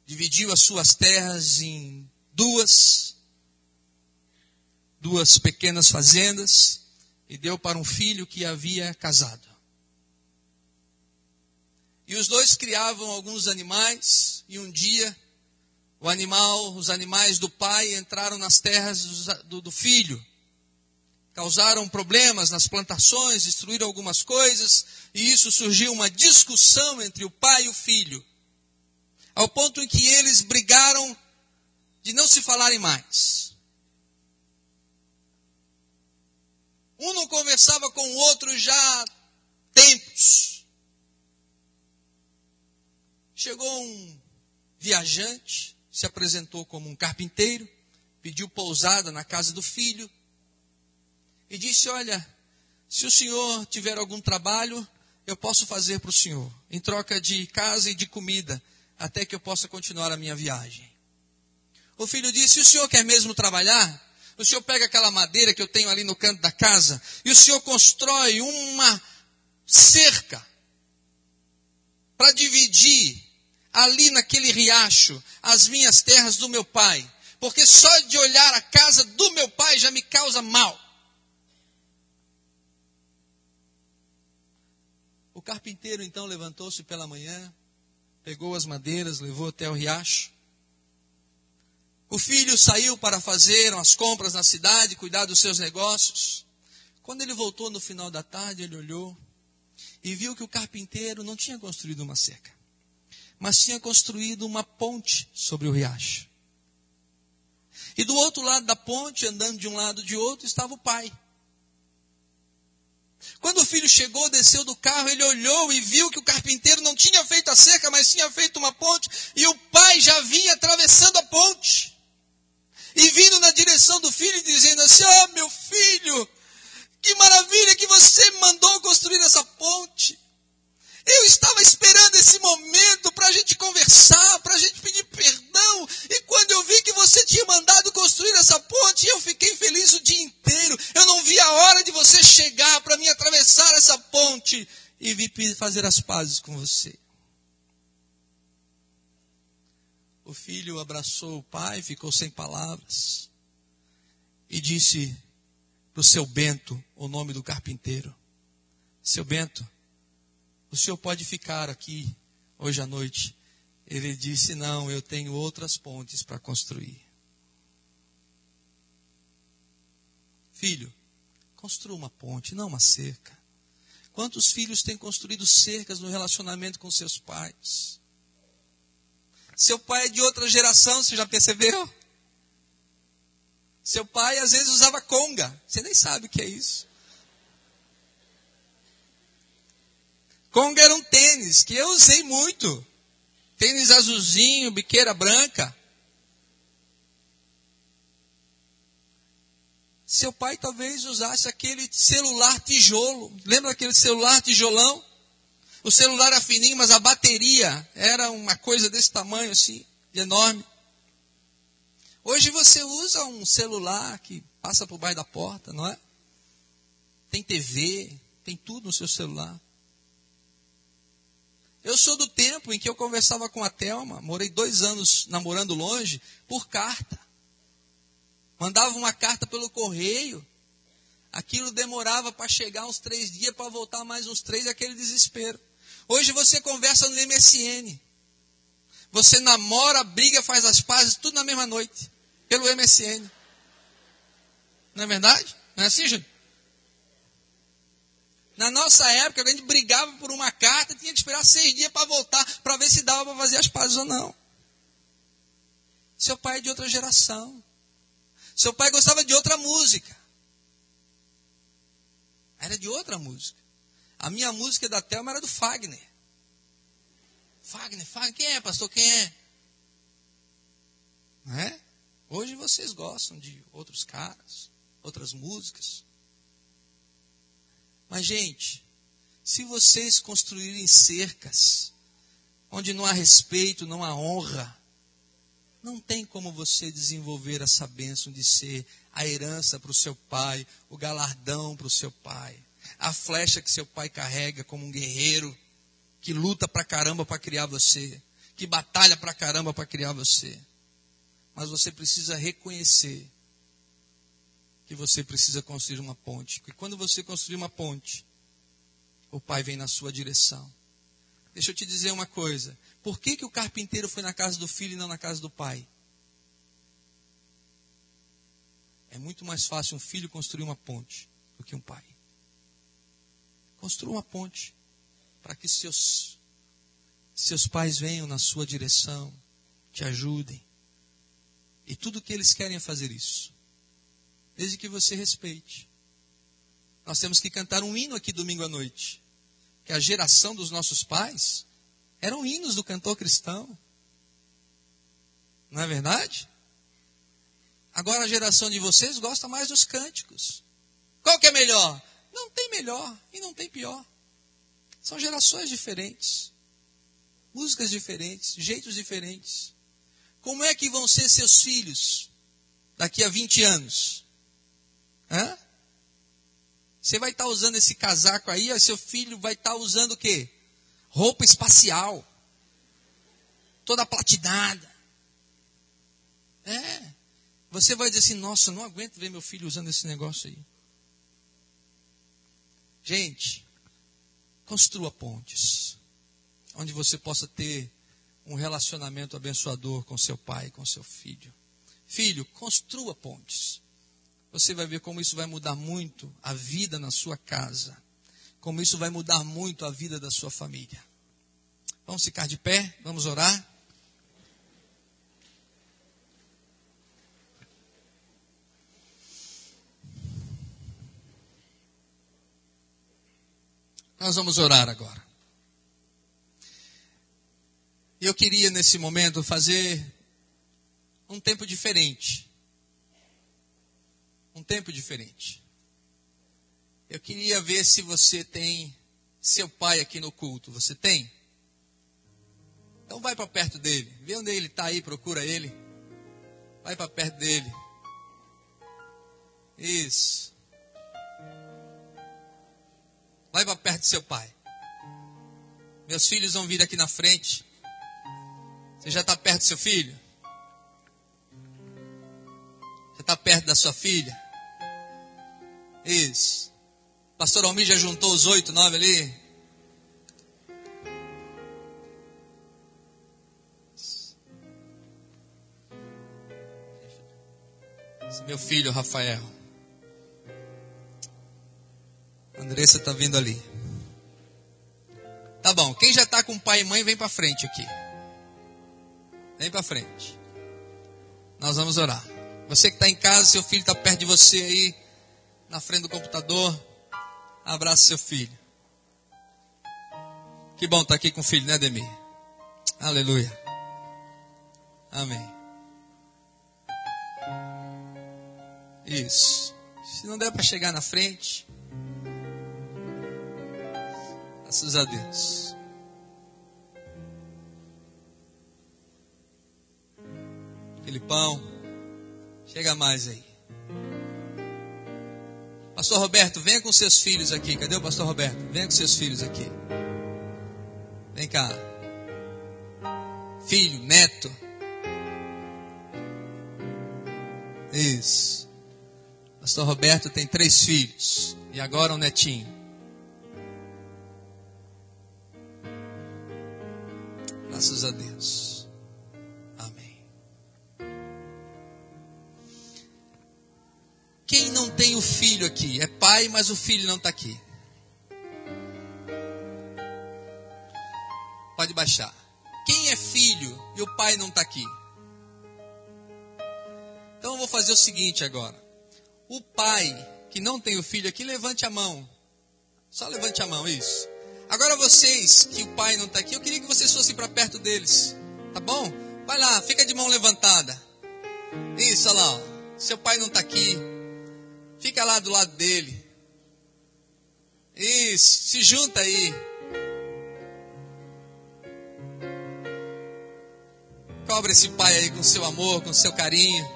dividiu as suas terras em duas, duas pequenas fazendas e deu para um filho que havia casado. E os dois criavam alguns animais, e um dia o animal, os animais do pai entraram nas terras do, do filho, causaram problemas nas plantações, destruíram algumas coisas, e isso surgiu uma discussão entre o pai e o filho, ao ponto em que eles brigaram de não se falarem mais. Um não conversava com o outro já há tempos. Chegou um viajante, se apresentou como um carpinteiro, pediu pousada na casa do filho e disse: Olha, se o senhor tiver algum trabalho, eu posso fazer para o senhor, em troca de casa e de comida, até que eu possa continuar a minha viagem. O filho disse: O senhor quer mesmo trabalhar? O senhor pega aquela madeira que eu tenho ali no canto da casa e o senhor constrói uma cerca para dividir ali naquele riacho as minhas terras do meu pai, porque só de olhar a casa do meu pai já me causa mal. O carpinteiro então levantou-se pela manhã, pegou as madeiras, levou até o riacho. O filho saiu para fazer as compras na cidade, cuidar dos seus negócios. Quando ele voltou no final da tarde, ele olhou e viu que o carpinteiro não tinha construído uma cerca, mas tinha construído uma ponte sobre o riacho. E do outro lado da ponte, andando de um lado de outro, estava o pai. Quando o filho chegou, desceu do carro, ele olhou e viu que o carpinteiro não tinha feito a cerca, mas tinha feito uma ponte, e o pai já vinha atravessando a ponte. E vindo na direção do filho, dizendo assim: Ah, oh, meu filho, que maravilha que você mandou construir essa ponte. Eu estava esperando esse momento para a gente conversar, para a gente pedir perdão. E quando eu vi que você tinha mandado construir essa ponte, eu fiquei feliz o dia inteiro. Eu não vi a hora de você chegar para me atravessar essa ponte e vir fazer as pazes com você. O filho abraçou o pai, ficou sem palavras e disse para o seu Bento o nome do carpinteiro: Seu Bento, o senhor pode ficar aqui hoje à noite. Ele disse: Não, eu tenho outras pontes para construir. Filho, construa uma ponte, não uma cerca. Quantos filhos têm construído cercas no relacionamento com seus pais? Seu pai é de outra geração, você já percebeu? Seu pai às vezes usava conga, você nem sabe o que é isso. Conga era um tênis que eu usei muito. Tênis azulzinho, biqueira branca. Seu pai talvez usasse aquele celular tijolo. Lembra aquele celular tijolão? O celular era fininho, mas a bateria era uma coisa desse tamanho assim, enorme. Hoje você usa um celular que passa por baixo da porta, não é? Tem TV, tem tudo no seu celular. Eu sou do tempo em que eu conversava com a Thelma, morei dois anos namorando longe, por carta. Mandava uma carta pelo correio. Aquilo demorava para chegar uns três dias, para voltar mais uns três, aquele desespero. Hoje você conversa no MSN. Você namora, briga, faz as pazes, tudo na mesma noite. Pelo MSN. Não é verdade? Não é assim, Júnior? Na nossa época, a gente brigava por uma carta, tinha que esperar seis dias para voltar, para ver se dava para fazer as pazes ou não. Seu pai é de outra geração. Seu pai gostava de outra música. Era de outra música. A minha música da Thelma era do Fagner. Fagner, Fagner, quem é, pastor? Quem é? Não é? Hoje vocês gostam de outros caras, outras músicas. Mas, gente, se vocês construírem cercas, onde não há respeito, não há honra, não tem como você desenvolver essa bênção de ser a herança para o seu pai, o galardão para o seu pai, a flecha que seu pai carrega como um guerreiro que luta pra caramba para criar você, que batalha pra caramba para criar você. Mas você precisa reconhecer que você precisa construir uma ponte. E quando você construir uma ponte, o pai vem na sua direção. Deixa eu te dizer uma coisa. Por que, que o carpinteiro foi na casa do filho e não na casa do pai? É muito mais fácil um filho construir uma ponte do que um pai. Construa uma ponte para que seus, seus pais venham na sua direção, te ajudem. E tudo que eles querem é fazer isso desde que você respeite. Nós temos que cantar um hino aqui domingo à noite. Que a geração dos nossos pais eram hinos do cantor cristão. Não é verdade? Agora a geração de vocês gosta mais dos cânticos. Qual que é melhor? Não tem melhor e não tem pior. São gerações diferentes. Músicas diferentes, jeitos diferentes. Como é que vão ser seus filhos daqui a 20 anos? Hã? Você vai estar tá usando esse casaco aí, seu filho vai estar tá usando o quê? Roupa espacial. Toda platinada. É. Você vai dizer assim, nossa, não aguento ver meu filho usando esse negócio aí. Gente, construa pontes. Onde você possa ter um relacionamento abençoador com seu pai, com seu filho. Filho, construa pontes. Você vai ver como isso vai mudar muito a vida na sua casa. como isso vai mudar muito a vida da sua família. Vamos ficar de pé, vamos orar. Nós vamos orar agora. Eu queria nesse momento fazer um tempo diferente. Um tempo diferente. Eu queria ver se você tem seu pai aqui no culto. Você tem? Então vai para perto dele. Vê onde ele está aí, procura ele. Vai para perto dele. Isso. Vai para perto do seu pai. Meus filhos vão vir aqui na frente. Você já está perto do seu filho? Você está perto da sua filha? Isso. Pastor Almir já juntou os oito, nove ali? Meu filho, Rafael. Andressa está vindo ali. Tá bom. Quem já está com pai e mãe, vem para frente aqui. Vem para frente. Nós vamos orar. Você que está em casa, seu filho está perto de você aí, na frente do computador. Abraça seu filho. Que bom estar tá aqui com o filho, né, Demir? Aleluia. Amém. Isso. Se não der para chegar na frente, graças a Deus. Filipão, chega mais aí. Pastor Roberto, venha com seus filhos aqui. Cadê o pastor Roberto? Venha com seus filhos aqui. Vem cá. Filho, neto. Isso. Pastor Roberto tem três filhos. E agora um netinho. Graças a Deus. Quem não tem o filho aqui? É pai, mas o filho não está aqui. Pode baixar. Quem é filho e o pai não está aqui? Então eu vou fazer o seguinte agora. O pai que não tem o filho aqui, levante a mão. Só levante a mão, isso. Agora vocês que o pai não está aqui, eu queria que vocês fossem para perto deles. Tá bom? Vai lá, fica de mão levantada. Isso, olha lá. Ó. Seu pai não está aqui. Fica lá do lado dele. Isso, se junta aí. Cobre esse pai aí com seu amor, com seu carinho.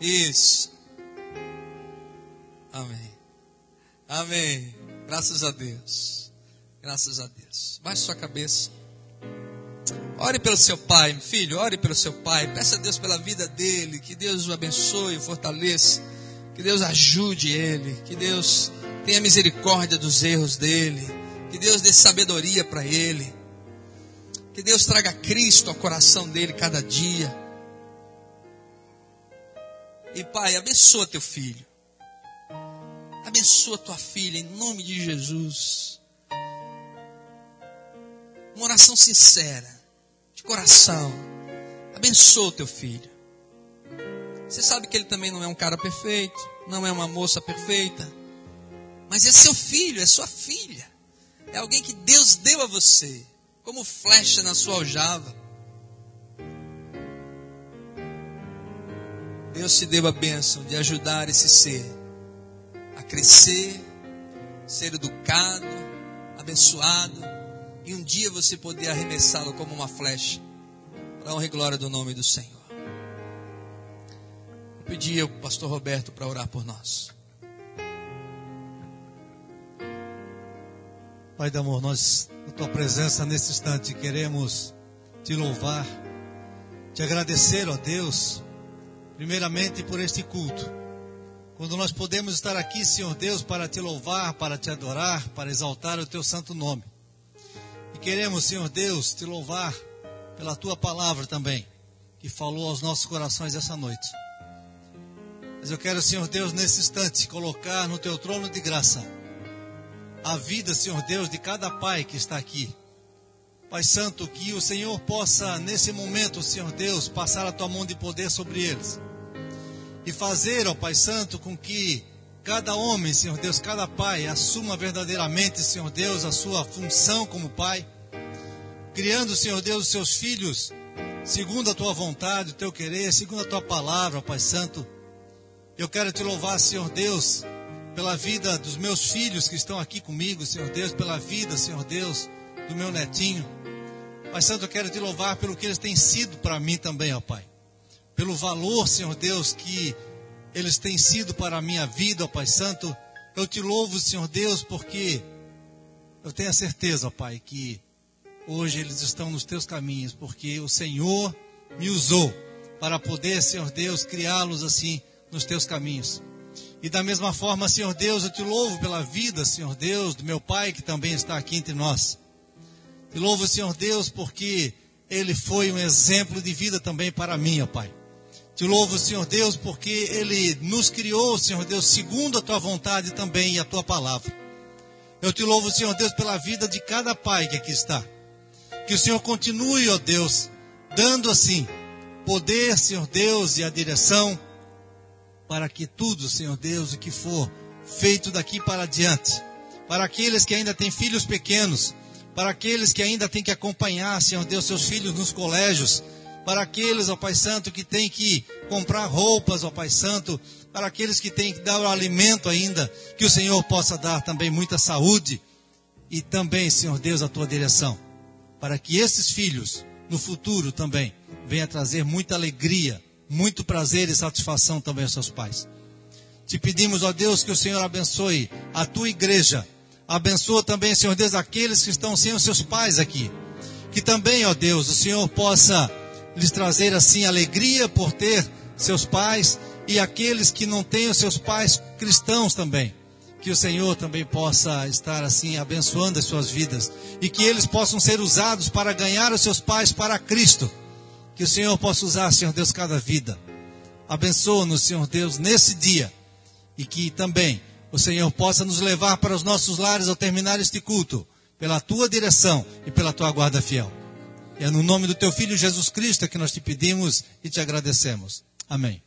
Isso. Amém. Amém. Graças a Deus. Graças a Deus. Baixe sua cabeça. Ore pelo seu pai, filho, ore pelo seu pai. Peça a Deus pela vida dele. Que Deus o abençoe, o fortaleça. Que Deus ajude ele. Que Deus tenha misericórdia dos erros dele. Que Deus dê sabedoria para ele. Que Deus traga Cristo ao coração dele cada dia. E pai, abençoa teu filho. Abençoa tua filha em nome de Jesus. Uma oração sincera de coração. Abençoa o teu filho. Você sabe que ele também não é um cara perfeito, não é uma moça perfeita, mas é seu filho, é sua filha. É alguém que Deus deu a você, como flecha na sua aljava. Deus te deu a bênção de ajudar esse ser a crescer, ser educado, abençoado, e um dia você poder arremessá-lo como uma flecha, para honra e glória do nome do Senhor. Eu pedi ao pastor Roberto para orar por nós. Pai de amor, nós, na tua presença nesse instante, queremos te louvar, te agradecer, ó Deus, primeiramente por este culto. Quando nós podemos estar aqui, Senhor Deus, para te louvar, para te adorar, para exaltar o teu santo nome. E queremos, Senhor Deus, te louvar pela tua palavra também, que falou aos nossos corações essa noite. Mas eu quero, Senhor Deus, nesse instante, colocar no teu trono de graça a vida, Senhor Deus, de cada pai que está aqui. Pai Santo, que o Senhor possa, nesse momento, Senhor Deus, passar a tua mão de poder sobre eles. E fazer, ó Pai Santo, com que cada homem, Senhor Deus, cada pai, assuma verdadeiramente, Senhor Deus, a sua função como pai. Criando, Senhor Deus, os seus filhos, segundo a tua vontade, o teu querer, segundo a tua palavra, ó Pai Santo. Eu quero te louvar, Senhor Deus, pela vida dos meus filhos que estão aqui comigo, Senhor Deus, pela vida, Senhor Deus, do meu netinho. Pai Santo, eu quero te louvar pelo que eles têm sido para mim também, ó Pai. Pelo valor, Senhor Deus, que eles têm sido para a minha vida, ó Pai Santo. Eu te louvo, Senhor Deus, porque eu tenho a certeza, ó Pai, que hoje eles estão nos teus caminhos, porque o Senhor me usou para poder, Senhor Deus, criá-los assim nos teus caminhos. E da mesma forma, Senhor Deus, eu te louvo pela vida, Senhor Deus, do meu Pai que também está aqui entre nós. Te louvo, Senhor Deus, porque ele foi um exemplo de vida também para mim, ó Pai. Te louvo, Senhor Deus, porque ele nos criou, Senhor Deus, segundo a tua vontade também e a tua palavra. Eu te louvo, Senhor Deus, pela vida de cada pai que aqui está. Que o Senhor continue, ó Deus, dando assim poder, Senhor Deus, e a direção para que tudo, Senhor Deus, o que for feito daqui para adiante, para aqueles que ainda têm filhos pequenos, para aqueles que ainda têm que acompanhar, Senhor Deus, seus filhos nos colégios, para aqueles, ó Pai Santo, que têm que comprar roupas, ó Pai Santo, para aqueles que têm que dar o alimento ainda, que o Senhor possa dar também muita saúde e também, Senhor Deus, a tua direção, para que esses filhos, no futuro também, venham trazer muita alegria, muito prazer e satisfação também aos seus pais. Te pedimos, ó Deus, que o Senhor abençoe a tua igreja, Abençoa também, Senhor Deus, aqueles que estão sem os seus pais aqui. Que também, ó Deus, o Senhor possa lhes trazer assim alegria por ter seus pais e aqueles que não têm os seus pais cristãos também. Que o Senhor também possa estar assim abençoando as suas vidas e que eles possam ser usados para ganhar os seus pais para Cristo. Que o Senhor possa usar, Senhor Deus, cada vida. Abençoa-nos, Senhor Deus, nesse dia e que também o Senhor possa nos levar para os nossos lares ao terminar este culto, pela tua direção e pela tua guarda fiel. É no nome do teu filho Jesus Cristo que nós te pedimos e te agradecemos. Amém.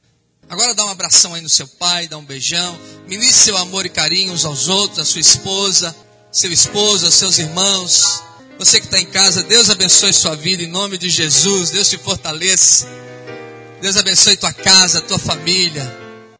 Agora dá um abração aí no seu pai, dá um beijão, ministre seu amor e carinho uns aos outros, a sua esposa, seu esposo, aos seus irmãos. Você que está em casa, Deus abençoe sua vida em nome de Jesus, Deus te fortaleça. Deus abençoe tua casa, tua família.